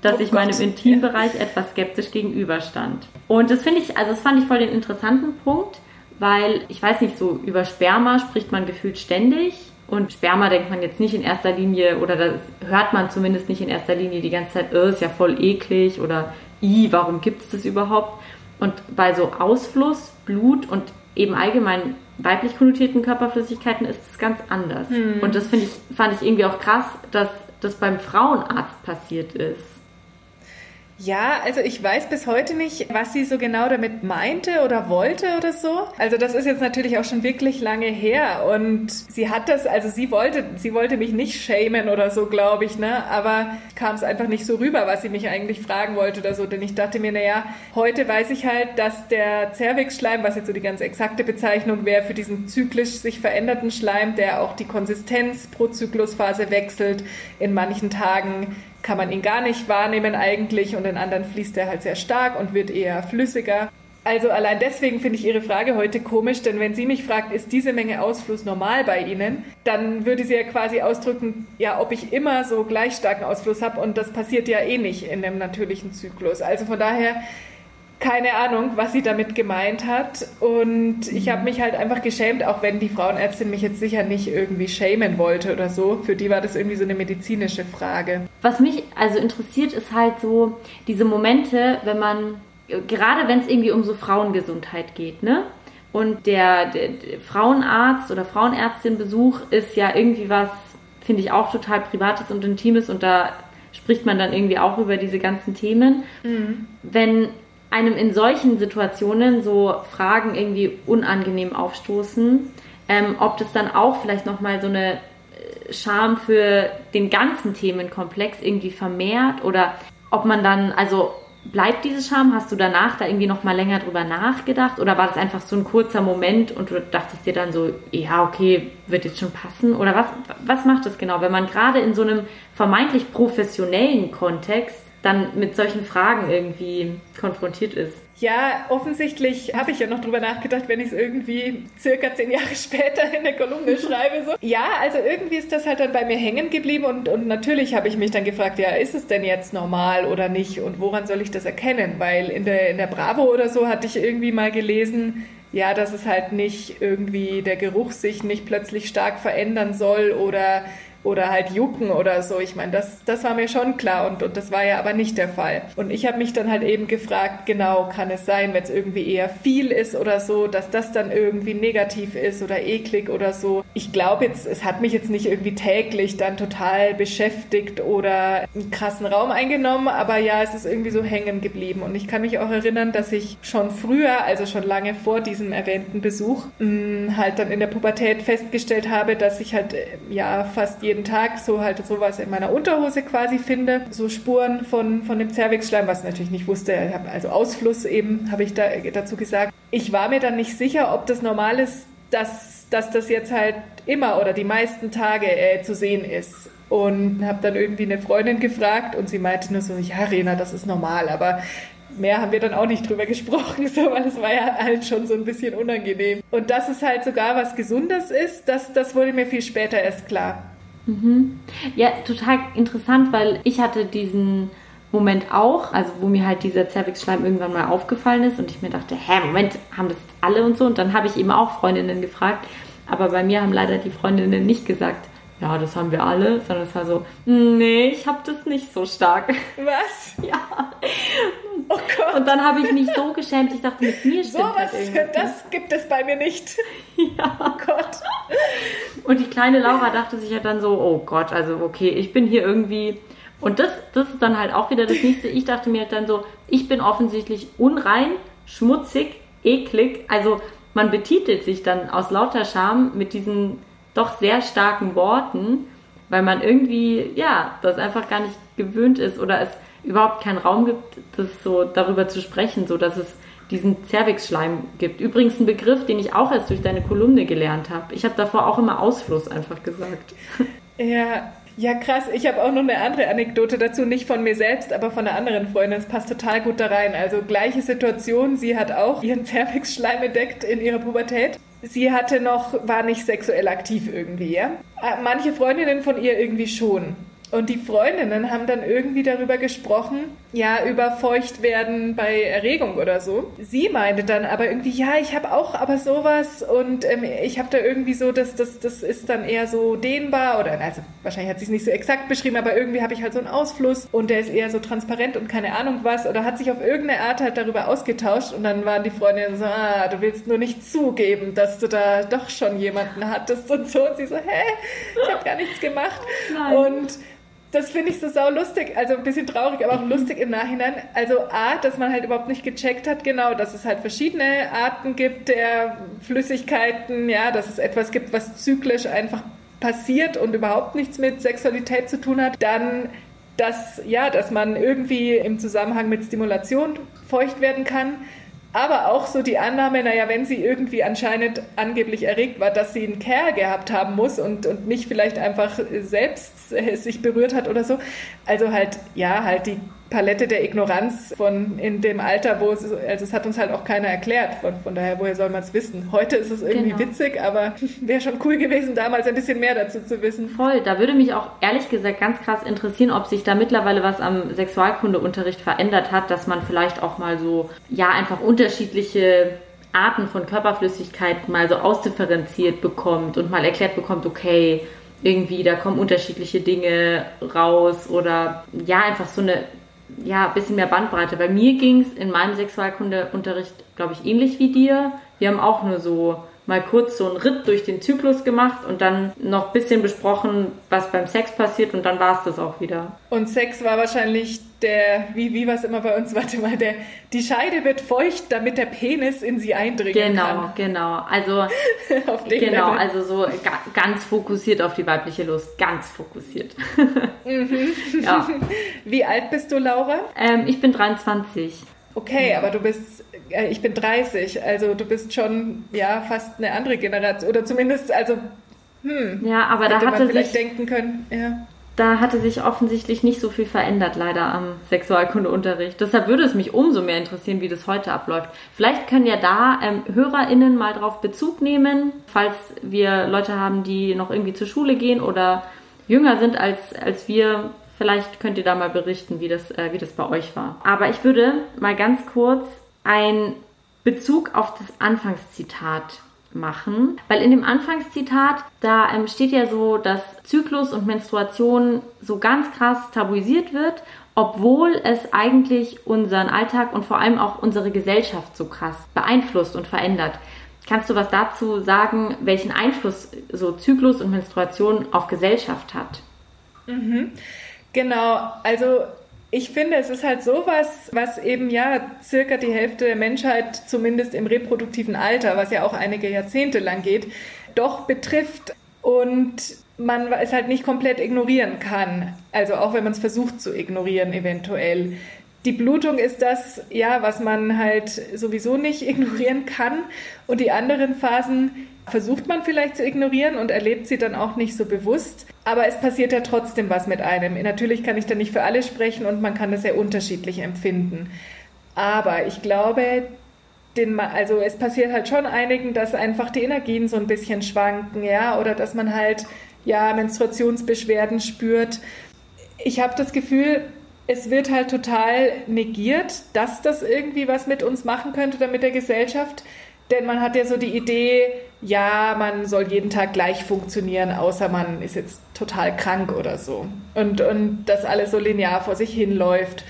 dass oh ich meinem Intimbereich etwas skeptisch gegenüberstand. Und das finde ich, also das fand ich voll den interessanten Punkt, weil ich weiß nicht, so über Sperma spricht man gefühlt ständig und Sperma denkt man jetzt nicht in erster Linie, oder das hört man zumindest nicht in erster Linie die ganze Zeit, oh, ist ja voll eklig oder i, warum gibt es das überhaupt? Und bei so Ausfluss, Blut und eben allgemein weiblich konnotierten Körperflüssigkeiten ist es ganz anders. Hm. Und das finde ich, fand ich irgendwie auch krass, dass das beim Frauenarzt passiert ist. Ja, also ich weiß bis heute nicht, was sie so genau damit meinte oder wollte oder so. Also das ist jetzt natürlich auch schon wirklich lange her und sie hat das, also sie wollte, sie wollte mich nicht schämen oder so, glaube ich, ne? Aber kam es einfach nicht so rüber, was sie mich eigentlich fragen wollte oder so. Denn ich dachte mir, naja, heute weiß ich halt, dass der Zervixschleim, was jetzt so die ganz exakte Bezeichnung wäre für diesen zyklisch sich veränderten Schleim, der auch die Konsistenz pro Zyklusphase wechselt, in manchen Tagen kann man ihn gar nicht wahrnehmen eigentlich und in anderen fließt er halt sehr stark und wird eher flüssiger. Also allein deswegen finde ich Ihre Frage heute komisch, denn wenn sie mich fragt, ist diese Menge Ausfluss normal bei Ihnen, dann würde sie ja quasi ausdrücken, ja, ob ich immer so gleich starken Ausfluss habe und das passiert ja eh nicht in dem natürlichen Zyklus. Also von daher keine Ahnung, was sie damit gemeint hat. Und ich habe mich halt einfach geschämt, auch wenn die Frauenärztin mich jetzt sicher nicht irgendwie schämen wollte oder so. Für die war das irgendwie so eine medizinische Frage. Was mich also interessiert, ist halt so diese Momente, wenn man, gerade wenn es irgendwie um so Frauengesundheit geht, ne? Und der, der, der Frauenarzt oder Frauenärztin-Besuch ist ja irgendwie was, finde ich auch total Privates und Intimes und da spricht man dann irgendwie auch über diese ganzen Themen. Mhm. Wenn einem in solchen Situationen so Fragen irgendwie unangenehm aufstoßen, ähm, ob das dann auch vielleicht nochmal so eine äh, Scham für den ganzen Themenkomplex irgendwie vermehrt oder ob man dann, also bleibt diese Scham? Hast du danach da irgendwie noch mal länger drüber nachgedacht oder war das einfach so ein kurzer Moment und du dachtest dir dann so, ja, okay, wird jetzt schon passen? Oder was, was macht das genau, wenn man gerade in so einem vermeintlich professionellen Kontext dann mit solchen Fragen irgendwie konfrontiert ist? Ja, offensichtlich habe ich ja noch drüber nachgedacht, wenn ich es irgendwie circa zehn Jahre [LAUGHS] später in der Kolumne schreibe. So. Ja, also irgendwie ist das halt dann bei mir hängen geblieben und, und natürlich habe ich mich dann gefragt, ja, ist es denn jetzt normal oder nicht und woran soll ich das erkennen? Weil in der, in der Bravo oder so hatte ich irgendwie mal gelesen, ja, dass es halt nicht irgendwie der Geruch sich nicht plötzlich stark verändern soll oder oder halt jucken oder so. Ich meine, das, das war mir schon klar und, und das war ja aber nicht der Fall. Und ich habe mich dann halt eben gefragt, genau, kann es sein, wenn es irgendwie eher viel ist oder so, dass das dann irgendwie negativ ist oder eklig oder so. Ich glaube jetzt, es hat mich jetzt nicht irgendwie täglich dann total beschäftigt oder einen krassen Raum eingenommen, aber ja, es ist irgendwie so hängen geblieben. Und ich kann mich auch erinnern, dass ich schon früher, also schon lange vor diesem erwähnten Besuch, mh, mm, halt dann in der Pubertät festgestellt habe, dass ich halt äh, ja fast jeden jeden Tag so halt sowas in meiner Unterhose quasi finde, so Spuren von, von dem Zervixschleim, was ich natürlich nicht wusste, also Ausfluss eben, habe ich da, dazu gesagt. Ich war mir dann nicht sicher, ob das normal ist, dass, dass das jetzt halt immer oder die meisten Tage äh, zu sehen ist. Und habe dann irgendwie eine Freundin gefragt und sie meinte nur so, ja, Rena, das ist normal, aber mehr haben wir dann auch nicht drüber [LAUGHS] gesprochen, so, weil es war ja halt schon so ein bisschen unangenehm. Und dass es halt sogar was Gesundes ist, das, das wurde mir viel später erst klar. Mhm. Ja, total interessant, weil ich hatte diesen Moment auch, also wo mir halt dieser Cervix-Schleim irgendwann mal aufgefallen ist und ich mir dachte, hä, Moment, haben das alle und so? Und dann habe ich eben auch Freundinnen gefragt, aber bei mir haben leider die Freundinnen nicht gesagt, ja, das haben wir alle, sondern es war so, nee, ich habe das nicht so stark. [LAUGHS] Was? Ja. Oh Gott. Und dann habe ich mich so geschämt, ich dachte, mit mir stimmt so was, halt Das gibt es bei mir nicht. [LAUGHS] Ja. Oh Gott. Und die kleine Laura dachte sich ja dann so, oh Gott, also okay, ich bin hier irgendwie... Und das, das ist dann halt auch wieder das nächste. Ich dachte mir halt dann so, ich bin offensichtlich unrein, schmutzig, eklig. Also man betitelt sich dann aus lauter Scham mit diesen doch sehr starken Worten, weil man irgendwie, ja, das einfach gar nicht gewöhnt ist oder es überhaupt keinen Raum gibt, das so darüber zu sprechen, so dass es diesen Cervix-Schleim gibt. Übrigens ein Begriff, den ich auch erst durch deine Kolumne gelernt habe. Ich habe davor auch immer Ausfluss einfach gesagt. Ja, ja, krass. Ich habe auch noch eine andere Anekdote dazu, nicht von mir selbst, aber von einer anderen Freundin. Es passt total gut da rein. Also gleiche Situation. Sie hat auch ihren [LAUGHS] Cervix-Schleim entdeckt in ihrer Pubertät sie hatte noch, war nicht sexuell aktiv irgendwie, ja. Äh, manche Freundinnen von ihr irgendwie schon. Und die Freundinnen haben dann irgendwie darüber gesprochen, ja, über Feuchtwerden bei Erregung oder so. Sie meinte dann aber irgendwie, ja, ich habe auch aber sowas und ähm, ich habe da irgendwie so, das, das, das ist dann eher so dehnbar oder, also wahrscheinlich hat sie es nicht so exakt beschrieben, aber irgendwie habe ich halt so einen Ausfluss und der ist eher so transparent und keine Ahnung was oder hat sich auf irgendeine Art halt darüber ausgetauscht und dann waren die Freundinnen so, ah, du willst nur nicht zugeben, dass du da doch schon jemanden hattest und so. Und sie so, hä, ich habe gar nichts gemacht. Nein. Und das finde ich so sau lustig, also ein bisschen traurig, aber auch lustig im Nachhinein. Also A, dass man halt überhaupt nicht gecheckt hat, genau, dass es halt verschiedene Arten gibt der Flüssigkeiten, ja, dass es etwas gibt, was zyklisch einfach passiert und überhaupt nichts mit Sexualität zu tun hat. Dann dass, ja, dass man irgendwie im Zusammenhang mit Stimulation feucht werden kann aber auch so die Annahme, naja, wenn sie irgendwie anscheinend angeblich erregt war, dass sie einen Kerl gehabt haben muss und, und nicht vielleicht einfach selbst sich berührt hat oder so. Also halt, ja, halt die Palette der Ignoranz von in dem Alter, wo es, also es hat uns halt auch keiner erklärt. Von, von daher, woher soll man es wissen? Heute ist es irgendwie genau. witzig, aber [LAUGHS] wäre schon cool gewesen, damals ein bisschen mehr dazu zu wissen. Voll, da würde mich auch ehrlich gesagt ganz krass interessieren, ob sich da mittlerweile was am Sexualkundeunterricht verändert hat, dass man vielleicht auch mal so, ja, einfach unterschiedliche Arten von Körperflüssigkeit mal so ausdifferenziert bekommt und mal erklärt bekommt, okay, irgendwie, da kommen unterschiedliche Dinge raus oder ja, einfach so eine ja, ein bisschen mehr Bandbreite. Bei mir ging es in meinem Sexualkundeunterricht, glaube ich, ähnlich wie dir. Wir haben auch nur so mal kurz so einen Ritt durch den Zyklus gemacht und dann noch ein bisschen besprochen, was beim Sex passiert und dann war es das auch wieder. Und Sex war wahrscheinlich der, wie, wie war es immer bei uns, [LAUGHS] warte mal, der, die Scheide wird feucht, damit der Penis in sie eindringen genau, kann. Genau, genau. Also, [LAUGHS] genau, Level. also so ga, ganz fokussiert auf die weibliche Lust, ganz fokussiert. Mhm. ja. [LAUGHS] Wie alt bist du, Laura? Ähm, ich bin 23. Okay, aber du bist, ich bin 30, also du bist schon ja fast eine andere Generation oder zumindest also hm, ja, aber da hatte man vielleicht sich, denken können, ja. Da hatte sich offensichtlich nicht so viel verändert, leider am Sexualkundeunterricht. Deshalb würde es mich umso mehr interessieren, wie das heute abläuft. Vielleicht können ja da ähm, HörerInnen mal drauf Bezug nehmen, falls wir Leute haben, die noch irgendwie zur Schule gehen oder jünger sind als, als wir, Vielleicht könnt ihr da mal berichten, wie das, äh, wie das bei euch war. Aber ich würde mal ganz kurz einen Bezug auf das Anfangszitat machen, weil in dem Anfangszitat, da ähm, steht ja so, dass Zyklus und Menstruation so ganz krass tabuisiert wird, obwohl es eigentlich unseren Alltag und vor allem auch unsere Gesellschaft so krass beeinflusst und verändert. Kannst du was dazu sagen, welchen Einfluss so Zyklus und Menstruation auf Gesellschaft hat? Mhm. Genau, also ich finde, es ist halt sowas, was eben ja circa die Hälfte der Menschheit, zumindest im reproduktiven Alter, was ja auch einige Jahrzehnte lang geht, doch betrifft und man es halt nicht komplett ignorieren kann. Also auch wenn man es versucht zu ignorieren, eventuell. Die Blutung ist das, ja, was man halt sowieso nicht [LAUGHS] ignorieren kann. Und die anderen Phasen versucht man vielleicht zu ignorieren und erlebt sie dann auch nicht so bewusst. Aber es passiert ja trotzdem was mit einem. Natürlich kann ich da nicht für alle sprechen und man kann das sehr unterschiedlich empfinden. Aber ich glaube, den, also es passiert halt schon einigen, dass einfach die Energien so ein bisschen schwanken, ja, oder dass man halt ja Menstruationsbeschwerden spürt. Ich habe das Gefühl, es wird halt total negiert, dass das irgendwie was mit uns machen könnte oder mit der Gesellschaft. Denn man hat ja so die Idee, ja, man soll jeden Tag gleich funktionieren, außer man ist jetzt total krank oder so. Und, und dass alles so linear vor sich hinläuft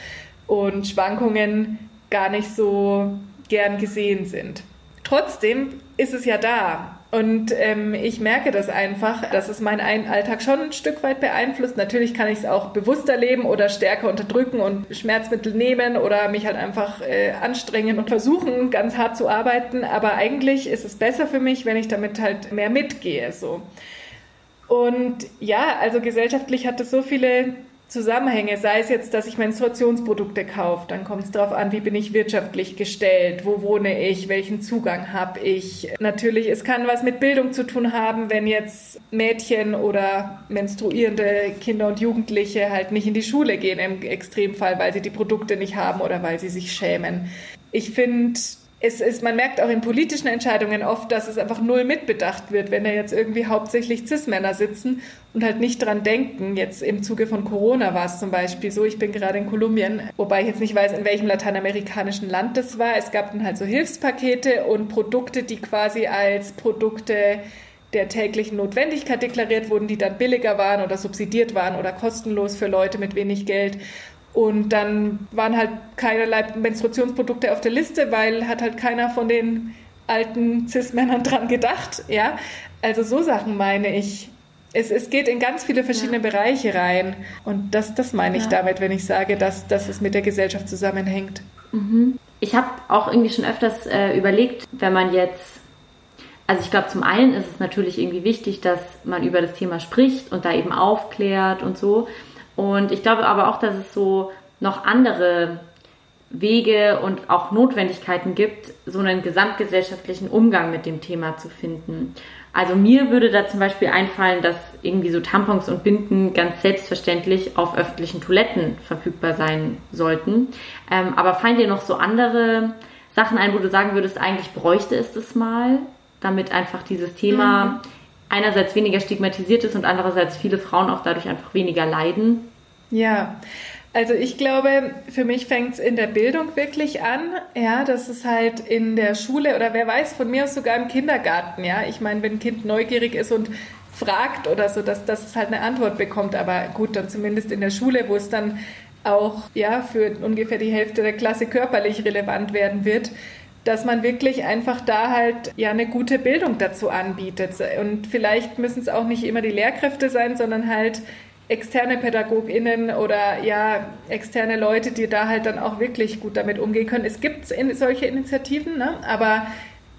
und Schwankungen gar nicht so gern gesehen sind. Trotzdem ist es ja da. Und ähm, ich merke das einfach, dass es meinen Alltag schon ein Stück weit beeinflusst. Natürlich kann ich es auch bewusster leben oder stärker unterdrücken und Schmerzmittel nehmen oder mich halt einfach äh, anstrengen und versuchen, ganz hart zu arbeiten. Aber eigentlich ist es besser für mich, wenn ich damit halt mehr mitgehe. So. Und ja, also gesellschaftlich hat es so viele Zusammenhänge, sei es jetzt, dass ich Menstruationsprodukte kaufe, dann kommt es darauf an, wie bin ich wirtschaftlich gestellt, wo wohne ich, welchen Zugang habe ich. Natürlich, es kann was mit Bildung zu tun haben, wenn jetzt Mädchen oder menstruierende Kinder und Jugendliche halt nicht in die Schule gehen im Extremfall, weil sie die Produkte nicht haben oder weil sie sich schämen. Ich finde, es ist, man merkt auch in politischen Entscheidungen oft, dass es einfach null mitbedacht wird, wenn da jetzt irgendwie hauptsächlich Cis-Männer sitzen und halt nicht dran denken. Jetzt im Zuge von Corona war es zum Beispiel so, ich bin gerade in Kolumbien, wobei ich jetzt nicht weiß, in welchem lateinamerikanischen Land das war. Es gab dann halt so Hilfspakete und Produkte, die quasi als Produkte der täglichen Notwendigkeit deklariert wurden, die dann billiger waren oder subsidiert waren oder kostenlos für Leute mit wenig Geld. Und dann waren halt keinerlei Menstruationsprodukte auf der Liste, weil hat halt keiner von den alten Cis-Männern [LAUGHS] dran gedacht. Ja, also so Sachen meine ich. Es, es geht in ganz viele verschiedene ja. Bereiche rein. Und das, das meine ich ja. damit, wenn ich sage, dass, dass es mit der Gesellschaft zusammenhängt. Mhm. Ich habe auch irgendwie schon öfters äh, überlegt, wenn man jetzt also ich glaube, zum einen ist es natürlich irgendwie wichtig, dass man über das Thema spricht und da eben aufklärt und so. Und ich glaube aber auch, dass es so noch andere Wege und auch Notwendigkeiten gibt, so einen gesamtgesellschaftlichen Umgang mit dem Thema zu finden. Also mir würde da zum Beispiel einfallen, dass irgendwie so Tampons und Binden ganz selbstverständlich auf öffentlichen Toiletten verfügbar sein sollten. Ähm, aber fallen dir noch so andere Sachen ein, wo du sagen würdest, eigentlich bräuchte es das mal, damit einfach dieses Thema mhm einerseits weniger stigmatisiert ist und andererseits viele Frauen auch dadurch einfach weniger leiden? Ja, also ich glaube, für mich fängt es in der Bildung wirklich an, ja, dass es halt in der Schule oder wer weiß, von mir aus sogar im Kindergarten, ja. Ich meine, wenn ein Kind neugierig ist und fragt oder so, dass, dass es halt eine Antwort bekommt, aber gut, dann zumindest in der Schule, wo es dann auch ja für ungefähr die Hälfte der Klasse körperlich relevant werden wird, dass man wirklich einfach da halt ja eine gute Bildung dazu anbietet. Und vielleicht müssen es auch nicht immer die Lehrkräfte sein, sondern halt externe PädagogInnen oder ja, externe Leute, die da halt dann auch wirklich gut damit umgehen können. Es gibt solche Initiativen, ne? aber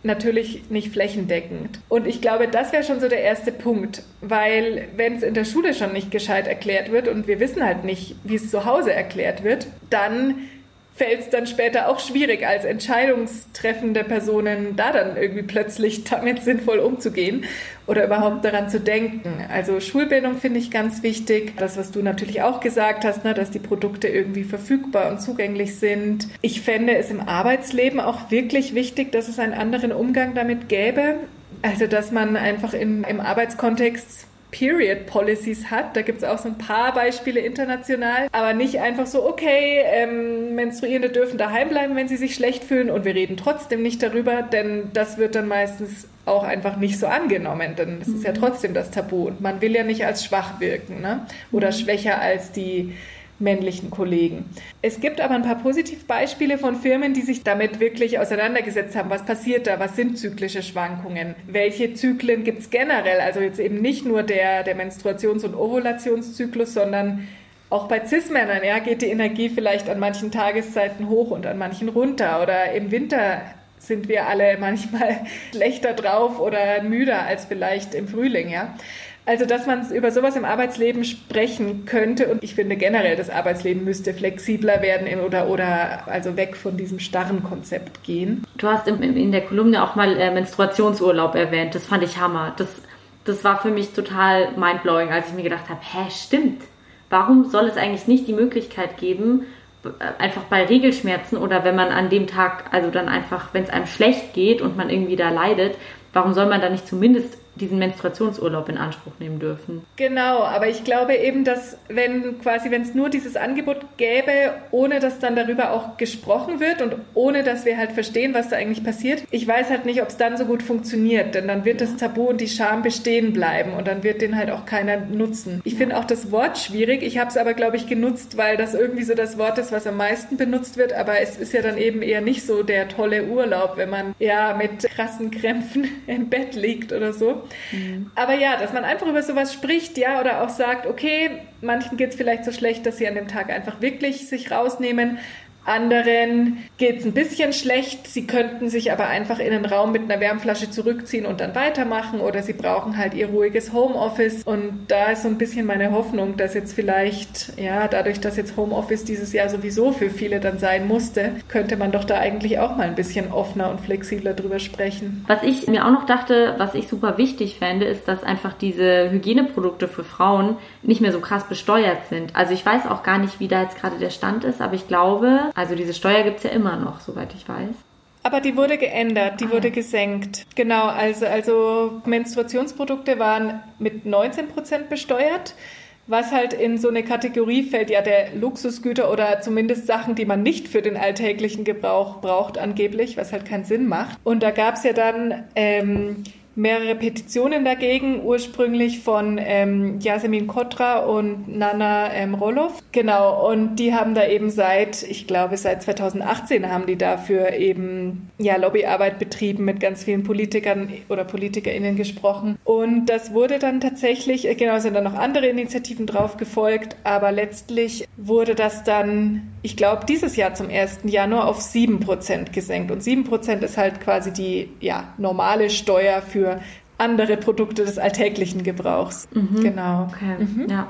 natürlich nicht flächendeckend. Und ich glaube, das wäre schon so der erste Punkt, weil wenn es in der Schule schon nicht gescheit erklärt wird und wir wissen halt nicht, wie es zu Hause erklärt wird, dann fällt es dann später auch schwierig, als entscheidungstreffende Personen da dann irgendwie plötzlich damit sinnvoll umzugehen oder überhaupt daran zu denken. Also Schulbildung finde ich ganz wichtig. Das, was du natürlich auch gesagt hast, ne, dass die Produkte irgendwie verfügbar und zugänglich sind. Ich fände es im Arbeitsleben auch wirklich wichtig, dass es einen anderen Umgang damit gäbe. Also, dass man einfach im, im Arbeitskontext Period Policies hat. Da gibt es auch so ein paar Beispiele international, aber nicht einfach so, okay, ähm, Menstruierende dürfen daheim bleiben, wenn sie sich schlecht fühlen und wir reden trotzdem nicht darüber, denn das wird dann meistens auch einfach nicht so angenommen, denn es mhm. ist ja mhm. trotzdem das Tabu und man will ja nicht als schwach wirken ne? oder mhm. schwächer als die männlichen Kollegen. Es gibt aber ein paar Positivbeispiele von Firmen, die sich damit wirklich auseinandergesetzt haben. Was passiert da? Was sind zyklische Schwankungen? Welche Zyklen gibt es generell? Also jetzt eben nicht nur der, der Menstruations- und Ovulationszyklus, sondern auch bei Cis-Männern ja, geht die Energie vielleicht an manchen Tageszeiten hoch und an manchen runter. Oder im Winter sind wir alle manchmal [LAUGHS] schlechter drauf oder müder als vielleicht im Frühling. Ja? Also, dass man über sowas im Arbeitsleben sprechen könnte und ich finde generell, das Arbeitsleben müsste flexibler werden oder, oder also weg von diesem starren Konzept gehen. Du hast in, der Kolumne auch mal äh, Menstruationsurlaub erwähnt. Das fand ich Hammer. Das, das war für mich total mindblowing, als ich mir gedacht habe, hä, stimmt. Warum soll es eigentlich nicht die Möglichkeit geben, äh, einfach bei Regelschmerzen oder wenn man an dem Tag, also dann einfach, wenn es einem schlecht geht und man irgendwie da leidet, warum soll man da nicht zumindest diesen Menstruationsurlaub in Anspruch nehmen dürfen. Genau, aber ich glaube eben, dass wenn quasi, wenn es nur dieses Angebot gäbe, ohne dass dann darüber auch gesprochen wird und ohne dass wir halt verstehen, was da eigentlich passiert, ich weiß halt nicht, ob es dann so gut funktioniert, denn dann wird das Tabu und die Scham bestehen bleiben und dann wird den halt auch keiner nutzen. Ich finde auch das Wort schwierig. Ich habe es aber, glaube ich, genutzt, weil das irgendwie so das Wort ist, was am meisten benutzt wird, aber es ist ja dann eben eher nicht so der tolle Urlaub, wenn man ja mit krassen Krämpfen [LAUGHS] im Bett liegt oder so. Mhm. Aber ja, dass man einfach über sowas spricht, ja, oder auch sagt, okay, manchen geht es vielleicht so schlecht, dass sie an dem Tag einfach wirklich sich rausnehmen. Anderen geht es ein bisschen schlecht. Sie könnten sich aber einfach in den Raum mit einer Wärmflasche zurückziehen und dann weitermachen oder sie brauchen halt ihr ruhiges Homeoffice. Und da ist so ein bisschen meine Hoffnung, dass jetzt vielleicht, ja, dadurch, dass jetzt Homeoffice dieses Jahr sowieso für viele dann sein musste, könnte man doch da eigentlich auch mal ein bisschen offener und flexibler drüber sprechen. Was ich mir auch noch dachte, was ich super wichtig fände, ist, dass einfach diese Hygieneprodukte für Frauen nicht mehr so krass besteuert sind. Also ich weiß auch gar nicht, wie da jetzt gerade der Stand ist, aber ich glaube, also diese Steuer gibt es ja immer noch, soweit ich weiß. Aber die wurde geändert, die ah. wurde gesenkt. Genau, also, also Menstruationsprodukte waren mit 19 Prozent besteuert, was halt in so eine Kategorie fällt, ja, der Luxusgüter oder zumindest Sachen, die man nicht für den alltäglichen Gebrauch braucht, angeblich, was halt keinen Sinn macht. Und da gab es ja dann ähm, mehrere Petitionen dagegen, ursprünglich von ähm, Yasemin Kotra und Nana ähm, Roloff. Genau, und die haben da eben seit, ich glaube, seit 2018 haben die dafür eben ja, Lobbyarbeit betrieben, mit ganz vielen Politikern oder PolitikerInnen gesprochen. Und das wurde dann tatsächlich, äh, genau, sind dann noch andere Initiativen drauf gefolgt, aber letztlich wurde das dann, ich glaube, dieses Jahr zum 1. Januar auf 7% gesenkt. Und 7% ist halt quasi die ja, normale Steuer für für andere Produkte des alltäglichen Gebrauchs. Mhm. Genau. Okay. Mhm. Ja.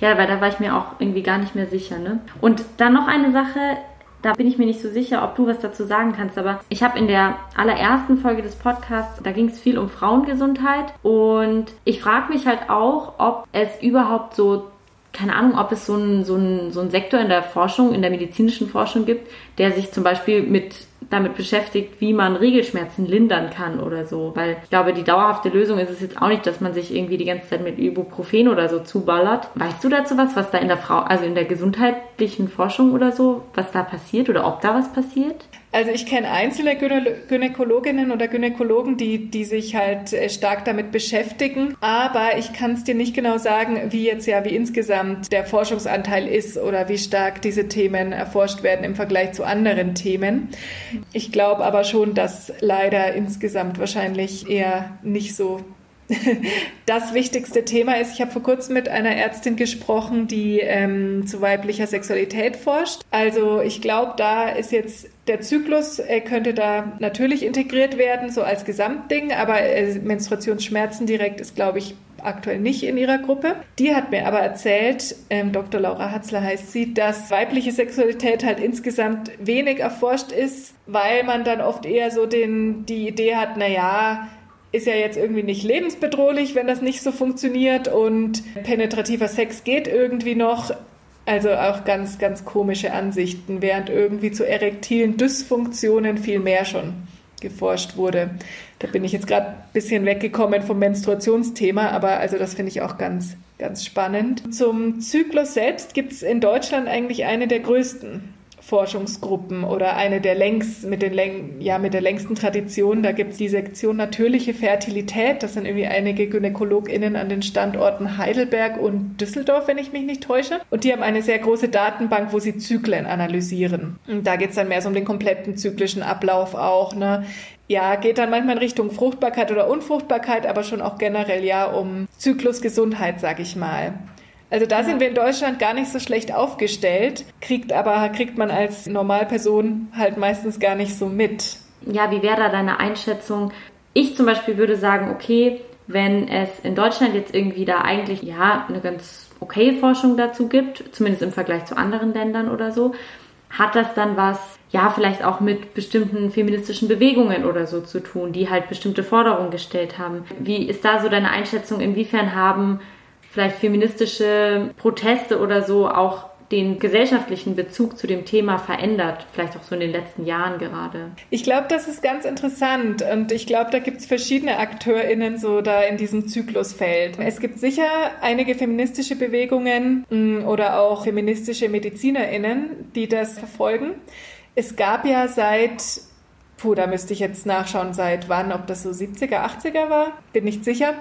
ja, weil da war ich mir auch irgendwie gar nicht mehr sicher. Ne? Und dann noch eine Sache, da bin ich mir nicht so sicher, ob du was dazu sagen kannst, aber ich habe in der allerersten Folge des Podcasts, da ging es viel um Frauengesundheit und ich frage mich halt auch, ob es überhaupt so keine Ahnung, ob es so einen so so ein Sektor in der Forschung, in der medizinischen Forschung gibt, der sich zum Beispiel mit damit beschäftigt, wie man Regelschmerzen lindern kann oder so. Weil ich glaube, die dauerhafte Lösung ist es jetzt auch nicht, dass man sich irgendwie die ganze Zeit mit Ibuprofen oder so zuballert. Weißt du dazu was, was da in der Frau, also in der gesundheitlichen Forschung oder so, was da passiert oder ob da was passiert? Also ich kenne einzelne Gynäkologinnen oder Gynäkologen, die, die sich halt äh, stark damit beschäftigen, aber ich kann es dir nicht genau sagen, wie jetzt ja, wie insgesamt der Forschungsanteil ist oder wie stark diese Themen erforscht werden im Vergleich zu anderen Themen. Ich glaube aber schon, dass leider insgesamt wahrscheinlich eher nicht so das wichtigste Thema ist, ich habe vor kurzem mit einer Ärztin gesprochen, die ähm, zu weiblicher Sexualität forscht. Also ich glaube, da ist jetzt der Zyklus äh, könnte da natürlich integriert werden, so als Gesamtding, aber äh, Menstruationsschmerzen direkt ist, glaube ich, aktuell nicht in ihrer Gruppe. Die hat mir aber erzählt, ähm, Dr. Laura Hatzler heißt sie, dass weibliche Sexualität halt insgesamt wenig erforscht ist, weil man dann oft eher so den, die Idee hat, na ja, ist ja jetzt irgendwie nicht lebensbedrohlich, wenn das nicht so funktioniert und penetrativer Sex geht irgendwie noch. Also auch ganz, ganz komische Ansichten, während irgendwie zu erektilen Dysfunktionen viel mehr schon geforscht wurde. Da bin ich jetzt gerade ein bisschen weggekommen vom Menstruationsthema, aber also das finde ich auch ganz, ganz spannend. Zum Zyklus selbst gibt es in Deutschland eigentlich eine der größten Forschungsgruppen oder eine der längst mit den Läng ja mit der längsten Tradition. Da gibt es die Sektion natürliche Fertilität. Das sind irgendwie einige GynäkologInnen an den Standorten Heidelberg und Düsseldorf, wenn ich mich nicht täusche. Und die haben eine sehr große Datenbank, wo sie Zyklen analysieren. Und da geht es dann mehr so um den kompletten zyklischen Ablauf auch. Ne? ja, geht dann manchmal in Richtung Fruchtbarkeit oder Unfruchtbarkeit, aber schon auch generell ja um Zyklusgesundheit, sag ich mal. Also da sind wir in Deutschland gar nicht so schlecht aufgestellt, kriegt aber kriegt man als Normalperson halt meistens gar nicht so mit. Ja, wie wäre da deine Einschätzung? Ich zum Beispiel würde sagen, okay, wenn es in Deutschland jetzt irgendwie da eigentlich ja eine ganz okay Forschung dazu gibt, zumindest im Vergleich zu anderen Ländern oder so, hat das dann was, ja, vielleicht auch mit bestimmten feministischen Bewegungen oder so zu tun, die halt bestimmte Forderungen gestellt haben. Wie ist da so deine Einschätzung? Inwiefern haben vielleicht feministische Proteste oder so auch den gesellschaftlichen Bezug zu dem Thema verändert, vielleicht auch so in den letzten Jahren gerade? Ich glaube, das ist ganz interessant und ich glaube, da gibt es verschiedene AkteurInnen so da in diesem Zyklusfeld. Es gibt sicher einige feministische Bewegungen mm, oder auch feministische MedizinerInnen, die das verfolgen. Es gab ja seit Puh, da müsste ich jetzt nachschauen, seit wann, ob das so 70er, 80er war, bin nicht sicher.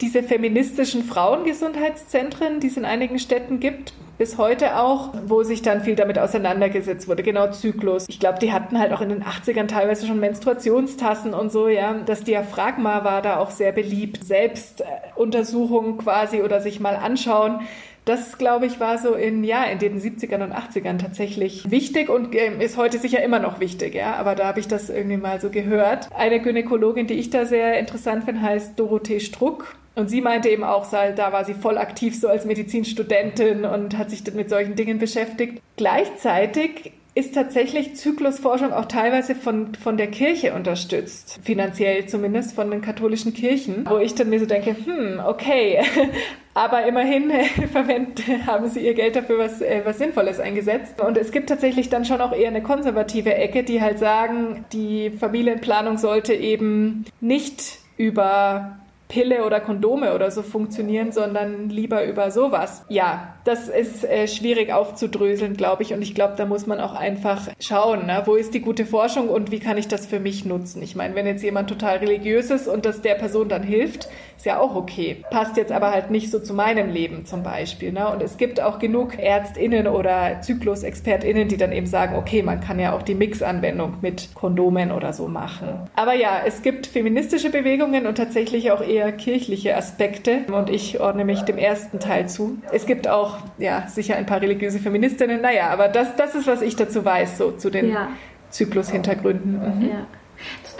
Diese feministischen Frauengesundheitszentren, die es in einigen Städten gibt, bis heute auch, wo sich dann viel damit auseinandergesetzt wurde, genau Zyklus. Ich glaube, die hatten halt auch in den 80ern teilweise schon Menstruationstassen und so, ja. Das Diaphragma war da auch sehr beliebt. Selbstuntersuchungen quasi oder sich mal anschauen das, glaube ich, war so in, ja, in den 70ern und 80ern tatsächlich wichtig und äh, ist heute sicher immer noch wichtig, ja. Aber da habe ich das irgendwie mal so gehört. Eine Gynäkologin, die ich da sehr interessant finde, heißt Dorothee Struck. Und sie meinte eben auch, da war sie voll aktiv so als Medizinstudentin und hat sich mit solchen Dingen beschäftigt. Gleichzeitig ist tatsächlich Zyklusforschung auch teilweise von, von der Kirche unterstützt, finanziell zumindest von den katholischen Kirchen, wo ich dann mir so denke, hm, okay, [LAUGHS] aber immerhin äh, [LAUGHS] verwenden, haben sie ihr Geld dafür was, äh, was Sinnvolles eingesetzt. Und es gibt tatsächlich dann schon auch eher eine konservative Ecke, die halt sagen, die Familienplanung sollte eben nicht über Pille oder Kondome oder so funktionieren, sondern lieber über sowas. Ja, das ist äh, schwierig aufzudröseln, glaube ich. Und ich glaube, da muss man auch einfach schauen, ne? wo ist die gute Forschung und wie kann ich das für mich nutzen. Ich meine, wenn jetzt jemand total religiös ist und das der Person dann hilft, ist ja auch okay. Passt jetzt aber halt nicht so zu meinem Leben zum Beispiel. Ne? Und es gibt auch genug ÄrztInnen oder Zyklusexpertinnen, die dann eben sagen, okay, man kann ja auch die Mixanwendung mit Kondomen oder so machen. Aber ja, es gibt feministische Bewegungen und tatsächlich auch eher kirchliche Aspekte. Und ich ordne mich dem ersten Teil zu. Es gibt auch ja, sicher ein paar religiöse Feministinnen. Naja, aber das, das ist, was ich dazu weiß, so zu den ja. Zyklushintergründen. Mhm. Ja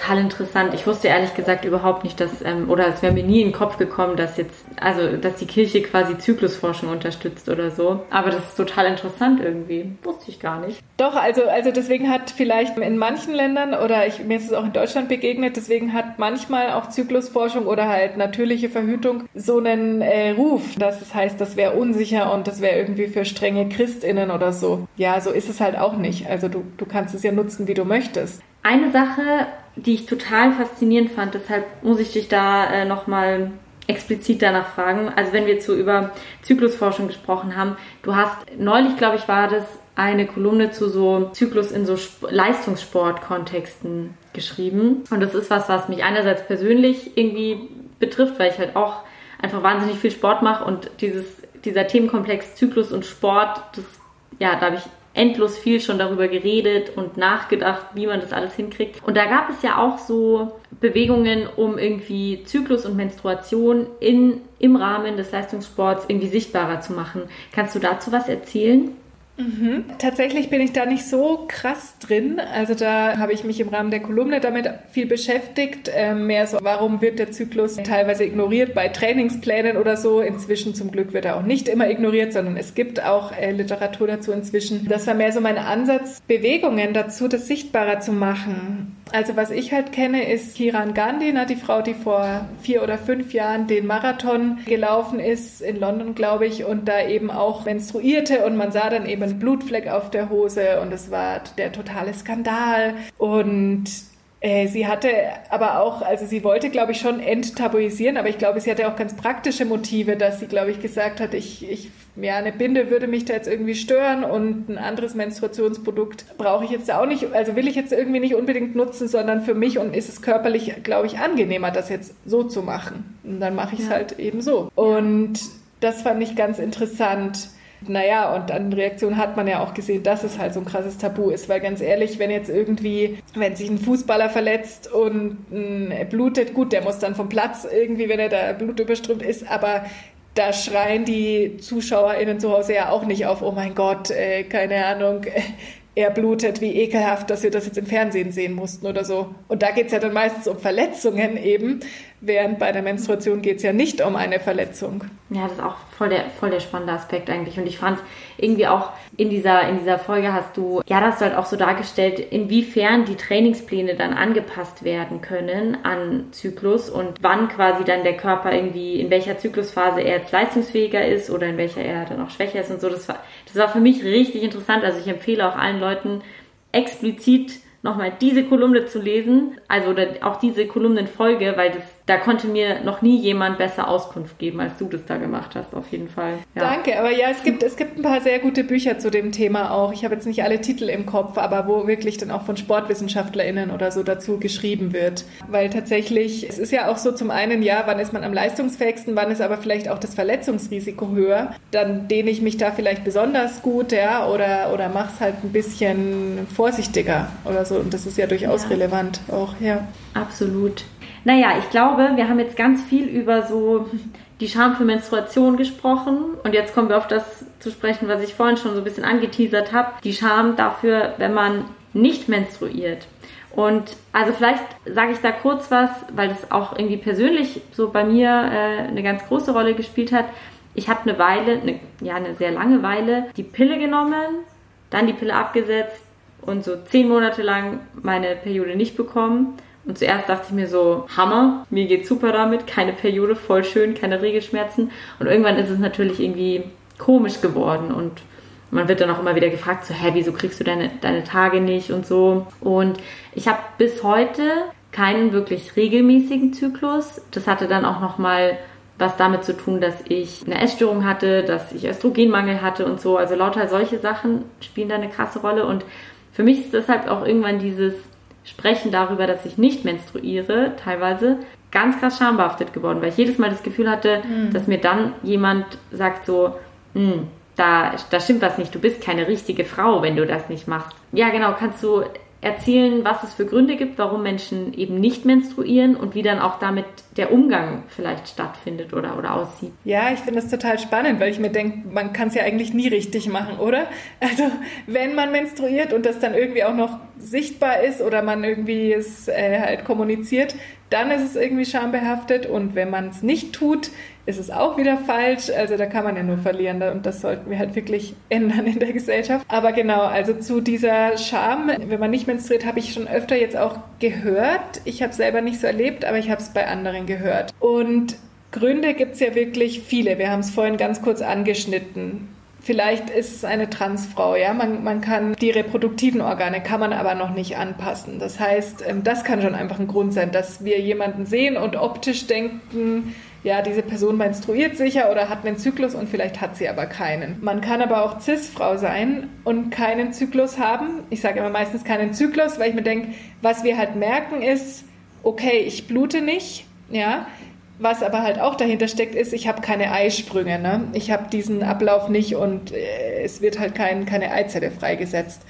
total interessant. Ich wusste ehrlich gesagt überhaupt nicht, dass, ähm, oder es wäre mir nie in den Kopf gekommen, dass jetzt, also, dass die Kirche quasi Zyklusforschung unterstützt oder so. Aber das ist total interessant irgendwie. Wusste ich gar nicht. Doch, also, also deswegen hat vielleicht in manchen Ländern oder ich, mir ist es auch in Deutschland begegnet, deswegen hat manchmal auch Zyklusforschung oder halt natürliche Verhütung so einen äh, Ruf, dass es heißt, das wäre unsicher und das wäre irgendwie für strenge Christinnen oder so. Ja, so ist es halt auch nicht. Also du, du kannst es ja nutzen, wie du möchtest. Eine Sache, die ich total faszinierend fand, deshalb muss ich dich da äh, nochmal explizit danach fragen. Also wenn wir zu über Zyklusforschung gesprochen haben, du hast neulich, glaube ich, war das eine Kolumne zu so Zyklus in so Leistungssport-Kontexten geschrieben. Und das ist was, was mich einerseits persönlich irgendwie betrifft, weil ich halt auch einfach wahnsinnig viel Sport mache und dieses, dieser Themenkomplex Zyklus und Sport, das, ja, da habe ich endlos viel schon darüber geredet und nachgedacht, wie man das alles hinkriegt. Und da gab es ja auch so Bewegungen, um irgendwie Zyklus und Menstruation in, im Rahmen des Leistungssports irgendwie sichtbarer zu machen. Kannst du dazu was erzählen? Mhm. Tatsächlich bin ich da nicht so krass drin. Also da habe ich mich im Rahmen der Kolumne damit viel beschäftigt. Äh, mehr so, warum wird der Zyklus teilweise ignoriert bei Trainingsplänen oder so. Inzwischen zum Glück wird er auch nicht immer ignoriert, sondern es gibt auch äh, Literatur dazu inzwischen. Das war mehr so mein Ansatz, Bewegungen dazu, das sichtbarer zu machen. Also was ich halt kenne, ist Kiran Gandhi, ne, die Frau, die vor vier oder fünf Jahren den Marathon gelaufen ist, in London, glaube ich, und da eben auch menstruierte und man sah dann eben einen Blutfleck auf der Hose und es war der totale Skandal. Und äh, sie hatte aber auch, also sie wollte, glaube ich, schon enttabuisieren, aber ich glaube, sie hatte auch ganz praktische Motive, dass sie, glaube ich, gesagt hat, ich, ich, ja, eine Binde würde mich da jetzt irgendwie stören und ein anderes Menstruationsprodukt brauche ich jetzt auch nicht, also will ich jetzt irgendwie nicht unbedingt nutzen, sondern für mich und ist es körperlich, glaube ich, angenehmer, das jetzt so zu machen. Und dann mache ich es ja. halt eben so. Und das fand ich ganz interessant. Naja, und an Reaktionen hat man ja auch gesehen, dass es halt so ein krasses Tabu ist, weil ganz ehrlich, wenn jetzt irgendwie, wenn sich ein Fußballer verletzt und er blutet, gut, der muss dann vom Platz irgendwie, wenn er da Blut überströmt ist, aber da schreien die ZuschauerInnen zu Hause ja auch nicht auf, oh mein Gott, äh, keine Ahnung, äh, [LAUGHS] er blutet, wie ekelhaft, dass wir das jetzt im Fernsehen sehen mussten oder so. Und da geht es ja dann meistens um Verletzungen eben, während bei der Menstruation geht es ja nicht um eine Verletzung. Ja, das ist auch voll der, voll der spannende Aspekt eigentlich. Und ich fand irgendwie auch in dieser, in dieser Folge hast du, ja, das halt auch so dargestellt, inwiefern die Trainingspläne dann angepasst werden können an Zyklus und wann quasi dann der Körper irgendwie, in welcher Zyklusphase er jetzt leistungsfähiger ist oder in welcher er dann auch schwächer ist und so. Das war, das war für mich richtig interessant. Also ich empfehle auch allen Leuten explizit nochmal diese Kolumne zu lesen, also auch diese Kolumnenfolge, weil das da konnte mir noch nie jemand besser Auskunft geben, als du das da gemacht hast, auf jeden Fall. Ja. Danke, aber ja, es gibt, es gibt ein paar sehr gute Bücher zu dem Thema auch. Ich habe jetzt nicht alle Titel im Kopf, aber wo wirklich dann auch von SportwissenschaftlerInnen oder so dazu geschrieben wird. Weil tatsächlich, es ist ja auch so zum einen, ja, wann ist man am leistungsfähigsten, wann ist aber vielleicht auch das Verletzungsrisiko höher. Dann dehne ich mich da vielleicht besonders gut, ja, oder, oder mach's halt ein bisschen vorsichtiger oder so. Und das ist ja durchaus ja. relevant auch, ja. Absolut. Naja, ich glaube, wir haben jetzt ganz viel über so die Scham für Menstruation gesprochen und jetzt kommen wir auf das zu sprechen, was ich vorhin schon so ein bisschen angeteasert habe. Die Scham dafür, wenn man nicht menstruiert. Und also vielleicht sage ich da kurz was, weil das auch irgendwie persönlich so bei mir äh, eine ganz große Rolle gespielt hat. Ich habe eine Weile, eine, ja eine sehr lange Weile, die Pille genommen, dann die Pille abgesetzt und so zehn Monate lang meine Periode nicht bekommen. Und zuerst dachte ich mir so, Hammer, mir geht's super damit, keine Periode, voll schön, keine Regelschmerzen. Und irgendwann ist es natürlich irgendwie komisch geworden und man wird dann auch immer wieder gefragt, so, hä, wieso kriegst du deine, deine Tage nicht und so. Und ich habe bis heute keinen wirklich regelmäßigen Zyklus. Das hatte dann auch nochmal was damit zu tun, dass ich eine Essstörung hatte, dass ich Östrogenmangel hatte und so. Also lauter solche Sachen spielen da eine krasse Rolle. Und für mich ist deshalb auch irgendwann dieses Sprechen darüber, dass ich nicht menstruiere, teilweise ganz krass schambehaftet geworden, weil ich jedes Mal das Gefühl hatte, mhm. dass mir dann jemand sagt so, hm, da, da stimmt was nicht, du bist keine richtige Frau, wenn du das nicht machst. Ja, genau, kannst du erzählen, was es für Gründe gibt, warum Menschen eben nicht menstruieren und wie dann auch damit der Umgang vielleicht stattfindet oder, oder aussieht. Ja, ich finde das total spannend, weil ich mir denke, man kann es ja eigentlich nie richtig machen, oder? Also wenn man menstruiert und das dann irgendwie auch noch sichtbar ist oder man irgendwie es äh, halt kommuniziert, dann ist es irgendwie schambehaftet und wenn man es nicht tut, ist es auch wieder falsch. Also da kann man ja nur verlieren und das sollten wir halt wirklich [LAUGHS] ändern in der Gesellschaft. Aber genau, also zu dieser Scham, wenn man nicht menstruiert, habe ich schon öfter jetzt auch gehört. Ich habe es selber nicht so erlebt, aber ich habe es bei anderen gehört. Und Gründe gibt es ja wirklich viele. Wir haben es vorhin ganz kurz angeschnitten. Vielleicht ist es eine Transfrau, ja. Man, man kann die reproduktiven Organe kann man aber noch nicht anpassen. Das heißt, ähm, das kann schon einfach ein Grund sein, dass wir jemanden sehen und optisch denken, ja, diese Person menstruiert sicher oder hat einen Zyklus und vielleicht hat sie aber keinen. Man kann aber auch Cis-Frau sein und keinen Zyklus haben. Ich sage immer meistens keinen Zyklus, weil ich mir denke, was wir halt merken ist, okay, ich blute nicht, ja, was aber halt auch dahinter steckt, ist, ich habe keine Eisprünge. Ne? Ich habe diesen Ablauf nicht und äh, es wird halt kein, keine Eizelle freigesetzt.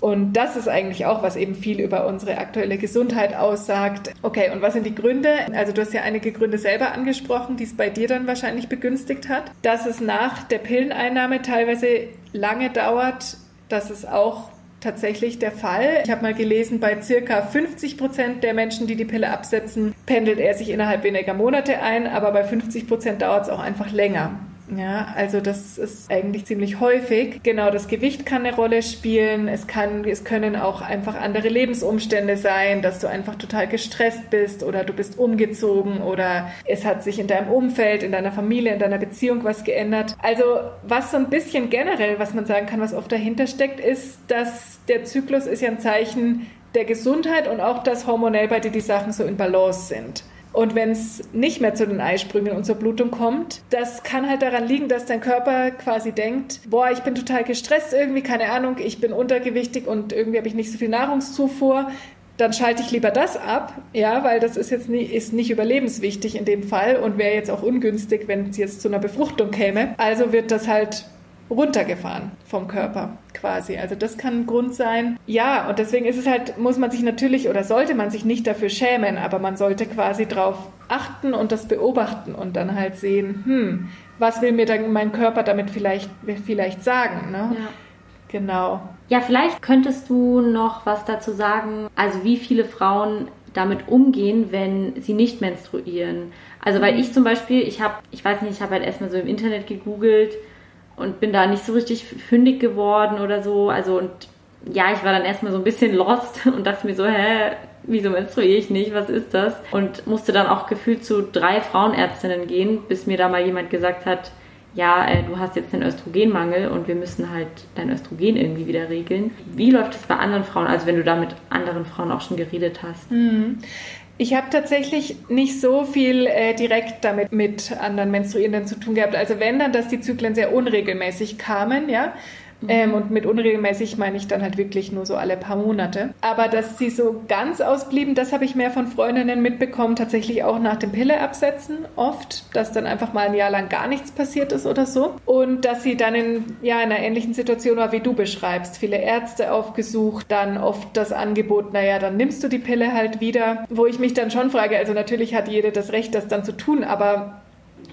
Und das ist eigentlich auch, was eben viel über unsere aktuelle Gesundheit aussagt. Okay, und was sind die Gründe? Also du hast ja einige Gründe selber angesprochen, die es bei dir dann wahrscheinlich begünstigt hat. Dass es nach der Pilleneinnahme teilweise lange dauert, dass es auch tatsächlich der Fall. Ich habe mal gelesen, bei circa 50 Prozent der Menschen, die die Pille absetzen, pendelt er sich innerhalb weniger Monate ein, aber bei 50 Prozent dauert es auch einfach länger. Ja, also das ist eigentlich ziemlich häufig. Genau, das Gewicht kann eine Rolle spielen. Es kann, es können auch einfach andere Lebensumstände sein, dass du einfach total gestresst bist oder du bist umgezogen oder es hat sich in deinem Umfeld, in deiner Familie, in deiner Beziehung was geändert. Also was so ein bisschen generell, was man sagen kann, was oft dahinter steckt, ist, dass der Zyklus ist ja ein Zeichen der Gesundheit und auch, dass hormonell bei dir die Sachen so in Balance sind. Und wenn es nicht mehr zu den Eisprüngen und zur Blutung kommt, das kann halt daran liegen, dass dein Körper quasi denkt, boah, ich bin total gestresst irgendwie, keine Ahnung, ich bin untergewichtig und irgendwie habe ich nicht so viel Nahrungszufuhr. Dann schalte ich lieber das ab, ja, weil das ist jetzt nie, ist nicht überlebenswichtig in dem Fall und wäre jetzt auch ungünstig, wenn es jetzt zu einer Befruchtung käme. Also wird das halt runtergefahren vom Körper quasi. Also das kann ein Grund sein. Ja, und deswegen ist es halt, muss man sich natürlich oder sollte man sich nicht dafür schämen, aber man sollte quasi darauf achten und das beobachten und dann halt sehen, hm, was will mir dann mein Körper damit vielleicht, vielleicht sagen. Ne? Ja. Genau. Ja, vielleicht könntest du noch was dazu sagen, also wie viele Frauen damit umgehen, wenn sie nicht menstruieren. Also weil ich zum Beispiel, ich habe, ich weiß nicht, ich habe halt erstmal so im Internet gegoogelt, und bin da nicht so richtig fündig geworden oder so. Also und ja, ich war dann erstmal so ein bisschen [LAUGHS] lost und dachte mir so, hä, wieso menstruiere ich nicht? Was ist das? Und musste dann auch gefühlt zu drei Frauenärztinnen gehen, bis mir da mal jemand gesagt hat, ja, äh, du hast jetzt einen Östrogenmangel und wir müssen halt dein Östrogen irgendwie wieder regeln. Wie läuft es bei anderen Frauen? Also wenn du da mit anderen Frauen auch schon geredet hast. Mhm. Ich habe tatsächlich nicht so viel äh, direkt damit mit anderen Menstruierenden zu tun gehabt. Also wenn dann, dass die Zyklen sehr unregelmäßig kamen, ja. Mhm. Ähm, und mit unregelmäßig meine ich dann halt wirklich nur so alle paar Monate. Aber dass sie so ganz ausblieben, das habe ich mehr von Freundinnen mitbekommen, tatsächlich auch nach dem Pilleabsetzen oft, dass dann einfach mal ein Jahr lang gar nichts passiert ist oder so. Und dass sie dann in ja, einer ähnlichen Situation war, wie du beschreibst. Viele Ärzte aufgesucht, dann oft das Angebot, naja, dann nimmst du die Pille halt wieder. Wo ich mich dann schon frage, also natürlich hat jeder das Recht, das dann zu tun, aber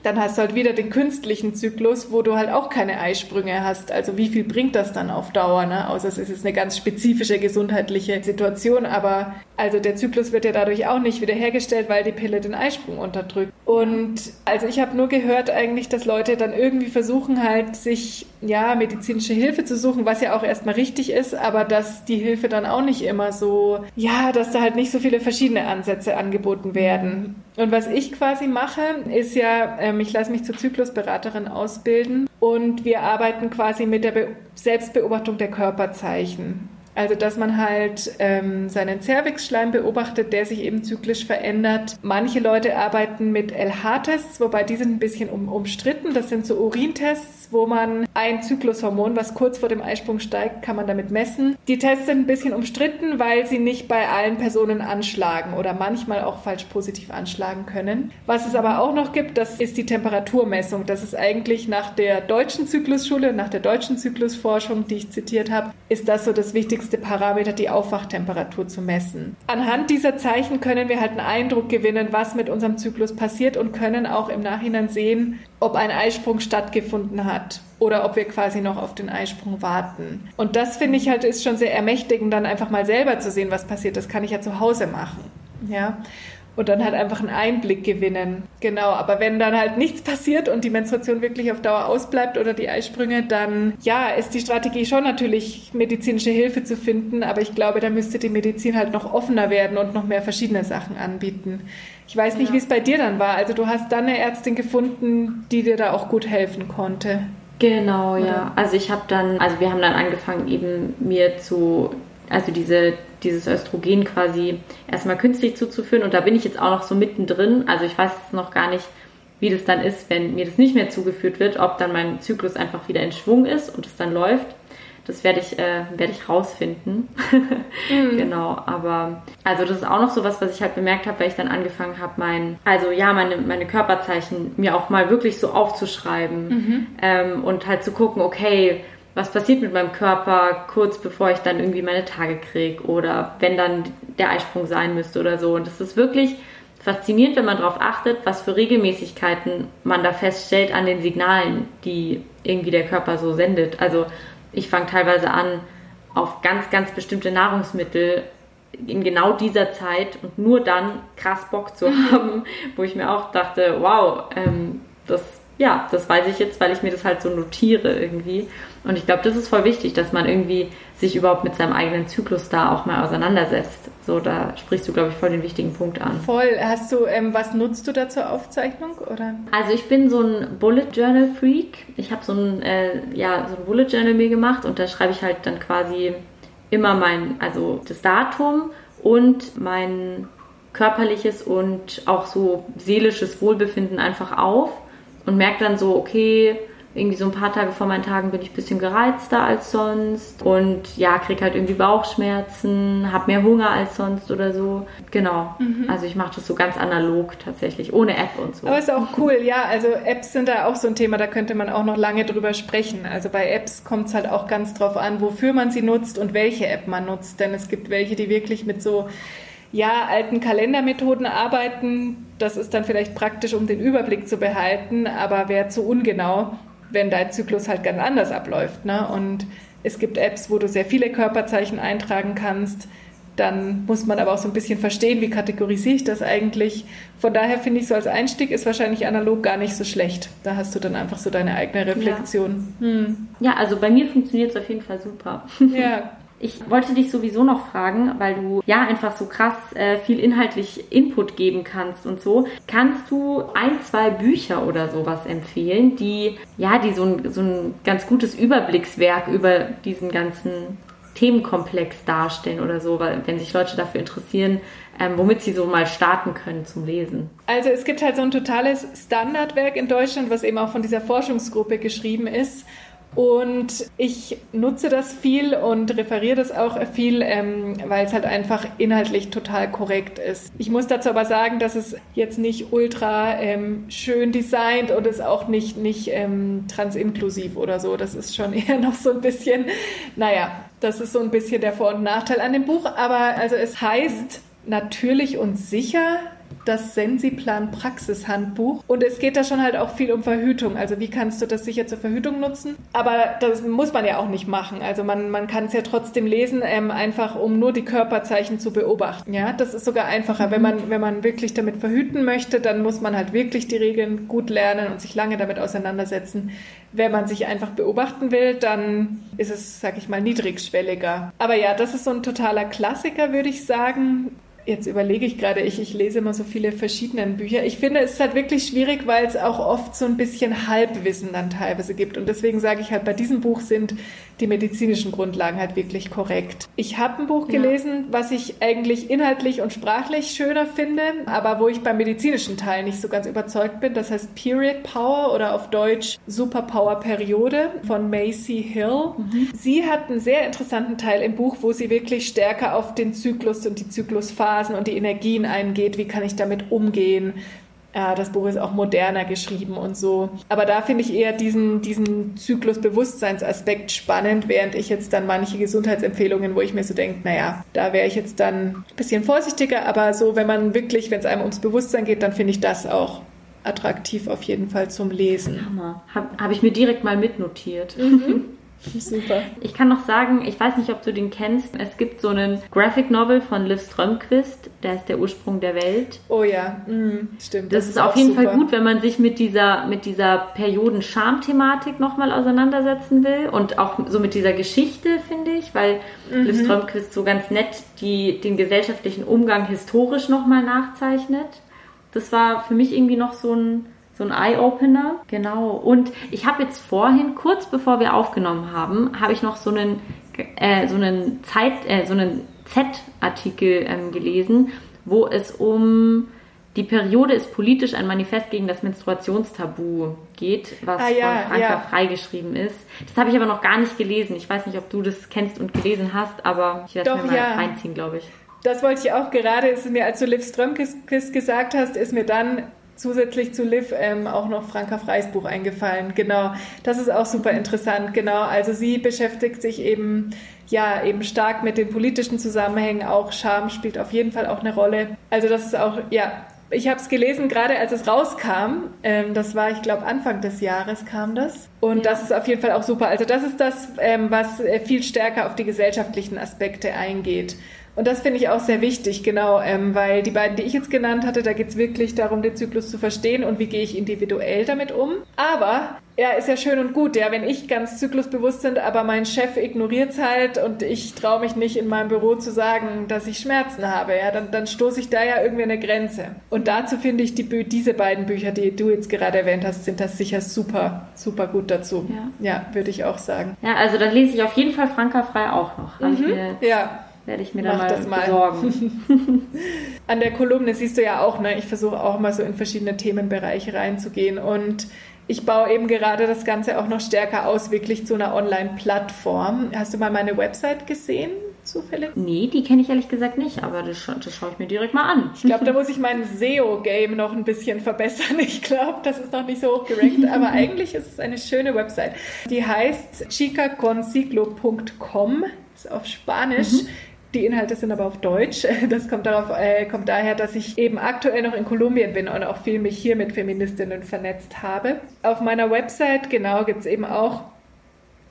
dann hast du halt wieder den künstlichen Zyklus, wo du halt auch keine Eisprünge hast. Also wie viel bringt das dann auf Dauer? Ne? Außer es ist eine ganz spezifische gesundheitliche Situation, aber also der Zyklus wird ja dadurch auch nicht wiederhergestellt, weil die Pille den Eisprung unterdrückt. Und also ich habe nur gehört eigentlich, dass Leute dann irgendwie versuchen halt sich ja medizinische Hilfe zu suchen, was ja auch erstmal richtig ist, aber dass die Hilfe dann auch nicht immer so, ja, dass da halt nicht so viele verschiedene Ansätze angeboten werden. Und was ich quasi mache, ist ja, ähm, ich lasse mich zur Zyklusberaterin ausbilden und wir arbeiten quasi mit der Be Selbstbeobachtung der Körperzeichen. Also, dass man halt ähm, seinen Cervixschleim beobachtet, der sich eben zyklisch verändert. Manche Leute arbeiten mit LH-Tests, wobei die sind ein bisschen um, umstritten. Das sind so Urintests, wo man ein Zyklushormon, was kurz vor dem Eisprung steigt, kann man damit messen. Die Tests sind ein bisschen umstritten, weil sie nicht bei allen Personen anschlagen oder manchmal auch falsch positiv anschlagen können. Was es aber auch noch gibt, das ist die Temperaturmessung. Das ist eigentlich nach der deutschen Zyklusschule, nach der deutschen Zyklusforschung, die ich zitiert habe, ist das so das wichtigste wichtigste Parameter, die Aufwachtemperatur zu messen. Anhand dieser Zeichen können wir halt einen Eindruck gewinnen, was mit unserem Zyklus passiert und können auch im Nachhinein sehen, ob ein Eisprung stattgefunden hat oder ob wir quasi noch auf den Eisprung warten. Und das finde ich halt ist schon sehr ermächtigend, dann einfach mal selber zu sehen, was passiert. Das kann ich ja zu Hause machen. Ja und dann halt einfach einen Einblick gewinnen. Genau, aber wenn dann halt nichts passiert und die Menstruation wirklich auf Dauer ausbleibt oder die Eisprünge, dann ja, ist die Strategie schon natürlich medizinische Hilfe zu finden, aber ich glaube, da müsste die Medizin halt noch offener werden und noch mehr verschiedene Sachen anbieten. Ich weiß nicht, ja. wie es bei dir dann war. Also du hast dann eine Ärztin gefunden, die dir da auch gut helfen konnte. Genau, ja. Also ich habe dann, also wir haben dann angefangen eben mir zu, also diese, dieses Östrogen quasi erstmal künstlich zuzuführen und da bin ich jetzt auch noch so mittendrin. Also ich weiß noch gar nicht, wie das dann ist, wenn mir das nicht mehr zugeführt wird, ob dann mein Zyklus einfach wieder in Schwung ist und es dann läuft. Das werde ich, äh, werde ich rausfinden. [LAUGHS] mhm. Genau, aber also das ist auch noch so was, was ich halt bemerkt habe, weil ich dann angefangen habe, mein, also ja, meine, meine Körperzeichen mir auch mal wirklich so aufzuschreiben mhm. ähm, und halt zu gucken, okay, was passiert mit meinem Körper kurz bevor ich dann irgendwie meine Tage kriege oder wenn dann der Eisprung sein müsste oder so. Und das ist wirklich faszinierend, wenn man darauf achtet, was für Regelmäßigkeiten man da feststellt an den Signalen, die irgendwie der Körper so sendet. Also ich fange teilweise an, auf ganz, ganz bestimmte Nahrungsmittel in genau dieser Zeit und nur dann krass Bock zu [LAUGHS] haben, wo ich mir auch dachte, wow, ähm, das, ja, das weiß ich jetzt, weil ich mir das halt so notiere irgendwie. Und ich glaube, das ist voll wichtig, dass man irgendwie sich überhaupt mit seinem eigenen Zyklus da auch mal auseinandersetzt. So, da sprichst du, glaube ich, voll den wichtigen Punkt an. Voll. Hast du, ähm, was nutzt du da zur Aufzeichnung? Oder? Also ich bin so ein Bullet Journal Freak. Ich habe so ein, äh, ja, so ein Bullet Journal mir gemacht und da schreibe ich halt dann quasi immer mein, also das Datum und mein körperliches und auch so seelisches Wohlbefinden einfach auf und merke dann so, okay, irgendwie so ein paar Tage vor meinen Tagen bin ich ein bisschen gereizter als sonst und ja, krieg halt irgendwie Bauchschmerzen, hab mehr Hunger als sonst oder so. Genau. Mhm. Also ich mache das so ganz analog tatsächlich, ohne App und so. Aber ist auch cool, ja. Also Apps sind da auch so ein Thema, da könnte man auch noch lange drüber sprechen. Also bei Apps kommt es halt auch ganz drauf an, wofür man sie nutzt und welche App man nutzt. Denn es gibt welche, die wirklich mit so ja, alten Kalendermethoden arbeiten. Das ist dann vielleicht praktisch, um den Überblick zu behalten, aber wäre zu ungenau wenn dein Zyklus halt ganz anders abläuft. Ne? Und es gibt Apps, wo du sehr viele Körperzeichen eintragen kannst. Dann muss man aber auch so ein bisschen verstehen, wie kategorisiere ich das eigentlich. Von daher finde ich so als Einstieg ist wahrscheinlich analog gar nicht so schlecht. Da hast du dann einfach so deine eigene Reflexion. Ja, hm. ja also bei mir funktioniert es auf jeden Fall super. Ja, [LAUGHS] Ich wollte dich sowieso noch fragen, weil du ja einfach so krass äh, viel inhaltlich Input geben kannst und so. Kannst du ein, zwei Bücher oder sowas empfehlen, die ja, die so ein, so ein ganz gutes Überblickswerk über diesen ganzen Themenkomplex darstellen oder so, weil wenn sich Leute dafür interessieren, ähm, womit sie so mal starten können zum Lesen. Also es gibt halt so ein totales Standardwerk in Deutschland, was eben auch von dieser Forschungsgruppe geschrieben ist. Und ich nutze das viel und referiere das auch viel, ähm, weil es halt einfach inhaltlich total korrekt ist. Ich muss dazu aber sagen, dass es jetzt nicht ultra ähm, schön designt und es auch nicht, nicht ähm, transinklusiv oder so. Das ist schon [LAUGHS] eher noch so ein bisschen, naja, das ist so ein bisschen der Vor- und Nachteil an dem Buch. Aber also es heißt natürlich und sicher das Sensiplan Praxishandbuch. Und es geht da schon halt auch viel um Verhütung. Also wie kannst du das sicher zur Verhütung nutzen? Aber das muss man ja auch nicht machen. Also man, man kann es ja trotzdem lesen, ähm, einfach um nur die Körperzeichen zu beobachten. Ja, das ist sogar einfacher. Wenn man, wenn man wirklich damit verhüten möchte, dann muss man halt wirklich die Regeln gut lernen und sich lange damit auseinandersetzen. Wenn man sich einfach beobachten will, dann ist es, sag ich mal, niedrigschwelliger. Aber ja, das ist so ein totaler Klassiker, würde ich sagen jetzt überlege ich gerade, ich, ich lese immer so viele verschiedene Bücher. Ich finde, es ist halt wirklich schwierig, weil es auch oft so ein bisschen Halbwissen dann teilweise gibt. Und deswegen sage ich halt, bei diesem Buch sind die medizinischen Grundlagen halt wirklich korrekt. Ich habe ein Buch gelesen, ja. was ich eigentlich inhaltlich und sprachlich schöner finde, aber wo ich beim medizinischen Teil nicht so ganz überzeugt bin. Das heißt Period Power oder auf Deutsch Superpower Periode von Macy Hill. Mhm. Sie hat einen sehr interessanten Teil im Buch, wo sie wirklich stärker auf den Zyklus und die Zyklusphasen und die Energien eingeht. Wie kann ich damit umgehen? Ja, das Buch ist auch moderner geschrieben und so. Aber da finde ich eher diesen, diesen Zyklus-Bewusstseinsaspekt spannend, während ich jetzt dann manche Gesundheitsempfehlungen, wo ich mir so denke, naja, da wäre ich jetzt dann ein bisschen vorsichtiger, aber so, wenn man wirklich, wenn es einem ums Bewusstsein geht, dann finde ich das auch attraktiv auf jeden Fall zum Lesen. Hammer. Habe hab ich mir direkt mal mitnotiert. Mhm. [LAUGHS] Super. Ich kann noch sagen, ich weiß nicht, ob du den kennst. Es gibt so einen Graphic Novel von Liv Strömquist, der ist der Ursprung der Welt. Oh ja, mhm, stimmt. Das, das ist, ist auf jeden super. Fall gut, wenn man sich mit dieser, mit dieser Perioden-Scham-Thematik nochmal auseinandersetzen will und auch so mit dieser Geschichte, finde ich, weil mhm. Liv Strömquist so ganz nett die, den gesellschaftlichen Umgang historisch nochmal nachzeichnet. Das war für mich irgendwie noch so ein so ein Eye-Opener. Genau. Und ich habe jetzt vorhin, kurz bevor wir aufgenommen haben, habe ich noch so einen, äh, so einen Zeit, äh, so einen Z-Artikel ähm, gelesen, wo es um die Periode ist politisch ein Manifest gegen das Menstruationstabu geht, was ah, ja, von Franka ja. freigeschrieben ist. Das habe ich aber noch gar nicht gelesen. Ich weiß nicht, ob du das kennst und gelesen hast, aber ich werde es mir mal ja. reinziehen, glaube ich. Das wollte ich auch gerade, ist mir, als du Liv Strömkist gesagt hast, ist mir dann zusätzlich zu Liv ähm, auch noch Franka Freys Buch eingefallen. Genau, das ist auch super interessant. Genau, also sie beschäftigt sich eben ja eben stark mit den politischen Zusammenhängen. Auch Scham spielt auf jeden Fall auch eine Rolle. Also das ist auch ja ich habe es gelesen, gerade als es rauskam. Ähm, das war, ich glaube, Anfang des Jahres kam das. Und ja. das ist auf jeden Fall auch super. Also das ist das, ähm, was äh, viel stärker auf die gesellschaftlichen Aspekte eingeht. Und das finde ich auch sehr wichtig, genau, ähm, weil die beiden, die ich jetzt genannt hatte, da geht es wirklich darum, den Zyklus zu verstehen und wie gehe ich individuell damit um. Aber ja, ist ja schön und gut, ja, wenn ich ganz zyklusbewusst bin, aber mein Chef ignoriert es halt und ich traue mich nicht in meinem Büro zu sagen, dass ich Schmerzen habe, ja, dann, dann stoße ich da ja irgendwie eine Grenze. Und dazu finde ich die, diese beiden Bücher, die du jetzt gerade erwähnt hast, sind das sicher super, super gut dazu. Ja, ja würde ich auch sagen. Ja, also dann lese ich auf jeden Fall Franka Frei auch noch. Mhm, ja werde ich mir dann mal, mal besorgen. [LAUGHS] An der Kolumne siehst du ja auch, ne, ich versuche auch mal so in verschiedene Themenbereiche reinzugehen und ich baue eben gerade das Ganze auch noch stärker aus, wirklich zu einer Online-Plattform. Hast du mal meine Website gesehen? Zufällig? Nee, die kenne ich ehrlich gesagt nicht, aber das, scha das schaue ich mir direkt mal an. Ich glaube, da muss ich mein SEO-Game noch ein bisschen verbessern. [LAUGHS] Ich glaube, das ist noch nicht so hoch gerankt, aber [LAUGHS] eigentlich ist es eine schöne Website. Die heißt chicaconciclo.com, ist auf Spanisch. Mhm. Die Inhalte sind aber auf Deutsch. [LAUGHS] Das kommt, darauf, äh, kommt daher, dass ich eben aktuell noch in Kolumbien bin und auch viel mich hier mit Feministinnen vernetzt habe. Auf meiner Website, genau, gibt es eben auch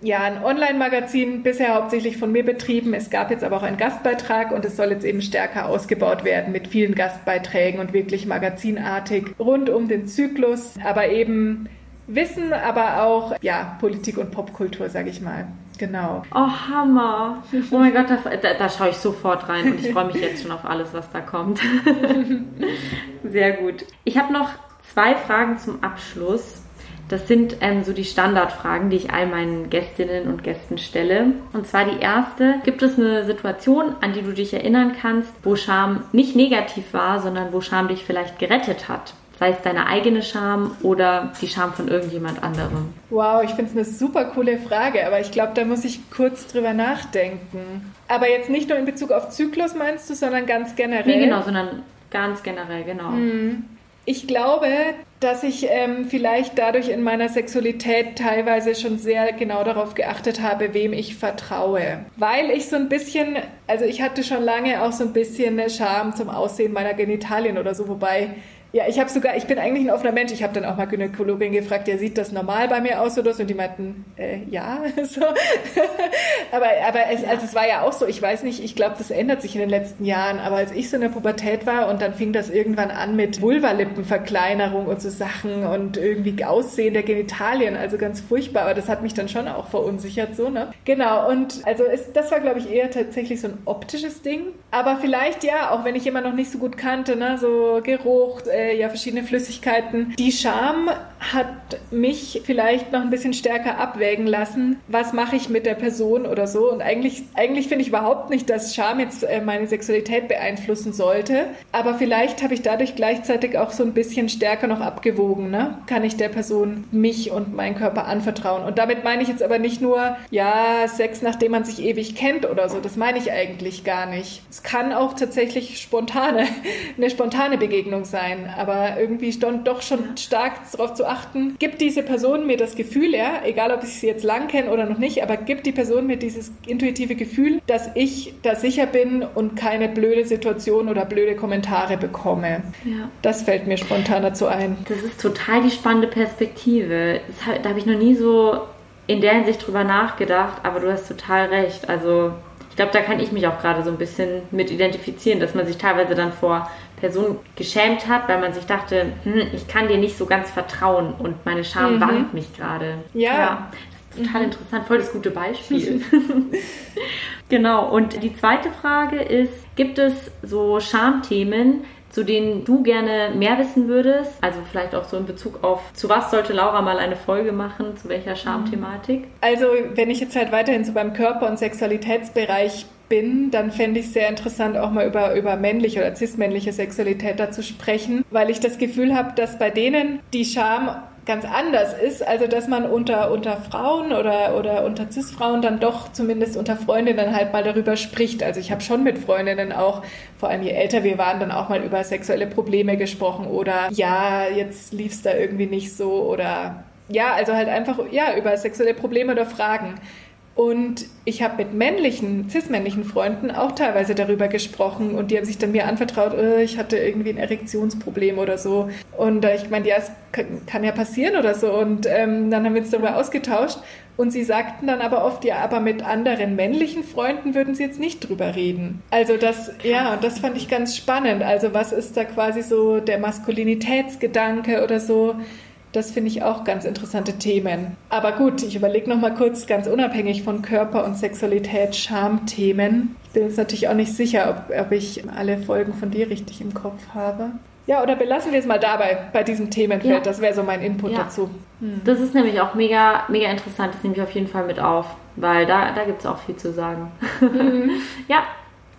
ja, ein Online-Magazin, bisher hauptsächlich von mir betrieben. Es gab jetzt aber auch einen Gastbeitrag und es soll jetzt eben stärker ausgebaut werden mit vielen Gastbeiträgen und wirklich magazinartig rund um den Zyklus, aber eben Wissen, aber auch ja, Politik und Popkultur, sage ich mal. Genau. Oh, Hammer. Oh mein Gott, da, da, da schaue ich sofort rein und ich freue mich jetzt schon auf alles, was da kommt. [LAUGHS] Sehr gut. Ich habe noch zwei Fragen zum Abschluss. Das sind ähm, so die Standardfragen, die ich all meinen Gästinnen und Gästen stelle. Und zwar die erste, gibt es eine Situation, an die du dich erinnern kannst, wo Scham nicht negativ war, sondern wo Scham dich vielleicht gerettet hat? Sei es deine eigene Scham oder die Scham von irgendjemand anderem? Wow, ich finde es eine super coole Frage, aber ich glaube, da muss ich kurz drüber nachdenken. Aber jetzt nicht nur in Bezug auf Zyklus meinst du, sondern ganz generell? Nee, genau, sondern ganz generell, genau. Hm. Ich glaube, dass ich ähm, vielleicht dadurch in meiner Sexualität teilweise schon sehr genau darauf geachtet habe, wem ich vertraue. Weil ich so ein bisschen, also ich hatte schon lange auch so ein bisschen eine Scham zum Aussehen meiner Genitalien oder so, wobei ja, ich habe sogar, ich bin eigentlich ein offener Mensch. Ich habe dann auch mal Gynäkologin gefragt, ja, sieht das normal bei mir aus oder so? Und die meinten, äh, ja, [LAUGHS] so. aber aber es, also es war ja auch so, ich weiß nicht, ich glaube, das ändert sich in den letzten Jahren. Aber als ich so in der Pubertät war und dann fing das irgendwann an mit Vulvalippenverkleinerung und so Sachen und irgendwie Aussehen der Genitalien, also ganz furchtbar. Aber das hat mich dann schon auch verunsichert, so, ne? Genau, und also es, das war, glaube ich, eher tatsächlich so ein optisches Ding. Aber vielleicht ja, auch wenn ich jemanden noch nicht so gut kannte, ne, so Geruch, äh, ja verschiedene Flüssigkeiten. Die Scham hat mich vielleicht noch ein bisschen stärker abwägen lassen, was mache ich mit der Person oder so. Und eigentlich, eigentlich finde ich überhaupt nicht, dass Scham jetzt äh, meine Sexualität beeinflussen sollte. Aber vielleicht habe ich dadurch gleichzeitig auch so ein bisschen stärker noch abgewogen. Ne? Kann ich der Person mich und meinen Körper anvertrauen? Und damit meine ich jetzt aber nicht nur, ja, Sex, nachdem man sich ewig kennt oder so. Das meine ich eigentlich gar nicht. Es kann auch tatsächlich spontane, [LAUGHS] eine spontane Begegnung sein aber irgendwie stand doch schon stark darauf zu achten, gibt diese Person mir das Gefühl, ja, egal ob ich sie jetzt lang kenne oder noch nicht, aber gibt die Person mir dieses intuitive Gefühl, dass ich da sicher bin und keine blöde Situation oder blöde Kommentare bekomme. Ja. Das fällt mir spontan dazu ein. Das ist total die spannende Perspektive. Das, da habe ich noch nie so in der Hinsicht drüber nachgedacht, aber du hast total recht. Also ich glaube, da kann ich mich auch gerade so ein bisschen mit identifizieren, dass man sich teilweise dann vor Person geschämt hat, weil man sich dachte, hm, ich kann dir nicht so ganz vertrauen und meine Scham mhm. warnt mich gerade. Ja. ja. Das ist total mhm. interessant, voll das gute Beispiel. [LAUGHS] [LAUGHS] genau, und die zweite Frage ist, gibt es so Schamthemen, zu denen du gerne mehr wissen würdest? Also vielleicht auch so in Bezug auf, zu was sollte Laura mal eine Folge machen, zu welcher Schamthematik? Also wenn ich jetzt halt weiterhin so beim Körper- und Sexualitätsbereich bin, dann fände ich es sehr interessant, auch mal über, über männliche oder cismännliche Sexualität da zu sprechen, weil ich das Gefühl habe, dass bei denen die Scham ganz anders ist. Also, dass man unter, unter Frauen oder, oder unter Cis-Frauen dann doch zumindest unter Freundinnen halt mal darüber spricht. Also, ich habe schon mit Freundinnen auch, vor allem je älter wir waren, dann auch mal über sexuelle Probleme gesprochen oder ja, jetzt lief es da irgendwie nicht so oder ja, also halt einfach ja, über sexuelle Probleme oder Fragen. Und ich habe mit männlichen, cis-männlichen Freunden auch teilweise darüber gesprochen und die haben sich dann mir anvertraut, oh, ich hatte irgendwie ein Erektionsproblem oder so. Und äh, ich meine, ja, es kann, ja passieren oder so. Und ähm, dann haben wir uns darüber ausgetauscht. Und sie sagten dann aber oft, ja, aber mit anderen männlichen Freunden würden sie jetzt nicht drüber reden. Also das, ja, und das fand ich ganz spannend. Also was ist da quasi so der Maskulinitätsgedanke oder so? Das finde ich auch ganz interessante Themen. Aber gut, ich überlege noch mal kurz, ganz unabhängig von Körper und Sexualität, Schamthemen. Ich bin jetzt natürlich auch nicht sicher, ob, ob ich alle Folgen von dir richtig im Kopf habe. Ja, oder belassen wir es mal dabei, bei diesem Themenfeld. Ja. Das wäre so mein Input ja. dazu. Hm. Das ist nämlich auch mega, mega interessant. Das nehme ich auf jeden Fall mit auf, weil da, da gibt es auch viel zu sagen. Mhm. [LAUGHS] ja,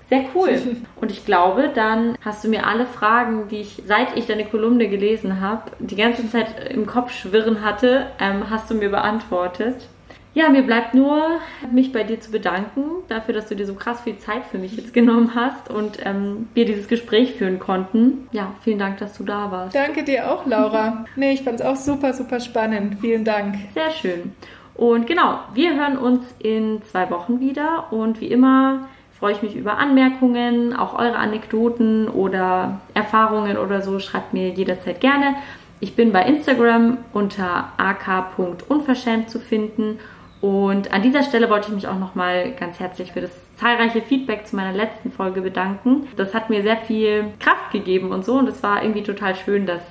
sehr cool. [LAUGHS] Und ich glaube, dann hast du mir alle Fragen, die ich, seit ich deine Kolumne gelesen habe, die ganze Zeit im Kopf schwirren hatte, ähm, hast du mir beantwortet. Ja, mir bleibt nur, mich bei dir zu bedanken, dafür, dass du dir so krass viel Zeit für mich jetzt genommen hast und ähm, wir dieses Gespräch führen konnten. Ja, vielen Dank, dass du da warst. Danke dir auch, Laura. [LAUGHS] nee, ich fand es auch super, super spannend. Vielen Dank. Sehr schön. Und genau, wir hören uns in zwei Wochen wieder und wie immer freue ich mich über Anmerkungen, auch eure Anekdoten oder Erfahrungen oder so. Schreibt mir jederzeit gerne. Ich bin bei Instagram unter ak.unverschämt zu finden. Und an dieser Stelle wollte ich mich auch nochmal ganz herzlich für das zahlreiche Feedback zu meiner letzten Folge bedanken. Das hat mir sehr viel Kraft gegeben und so. Und es war irgendwie total schön, dass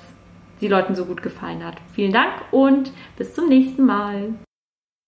die Leuten so gut gefallen hat. Vielen Dank und bis zum nächsten Mal.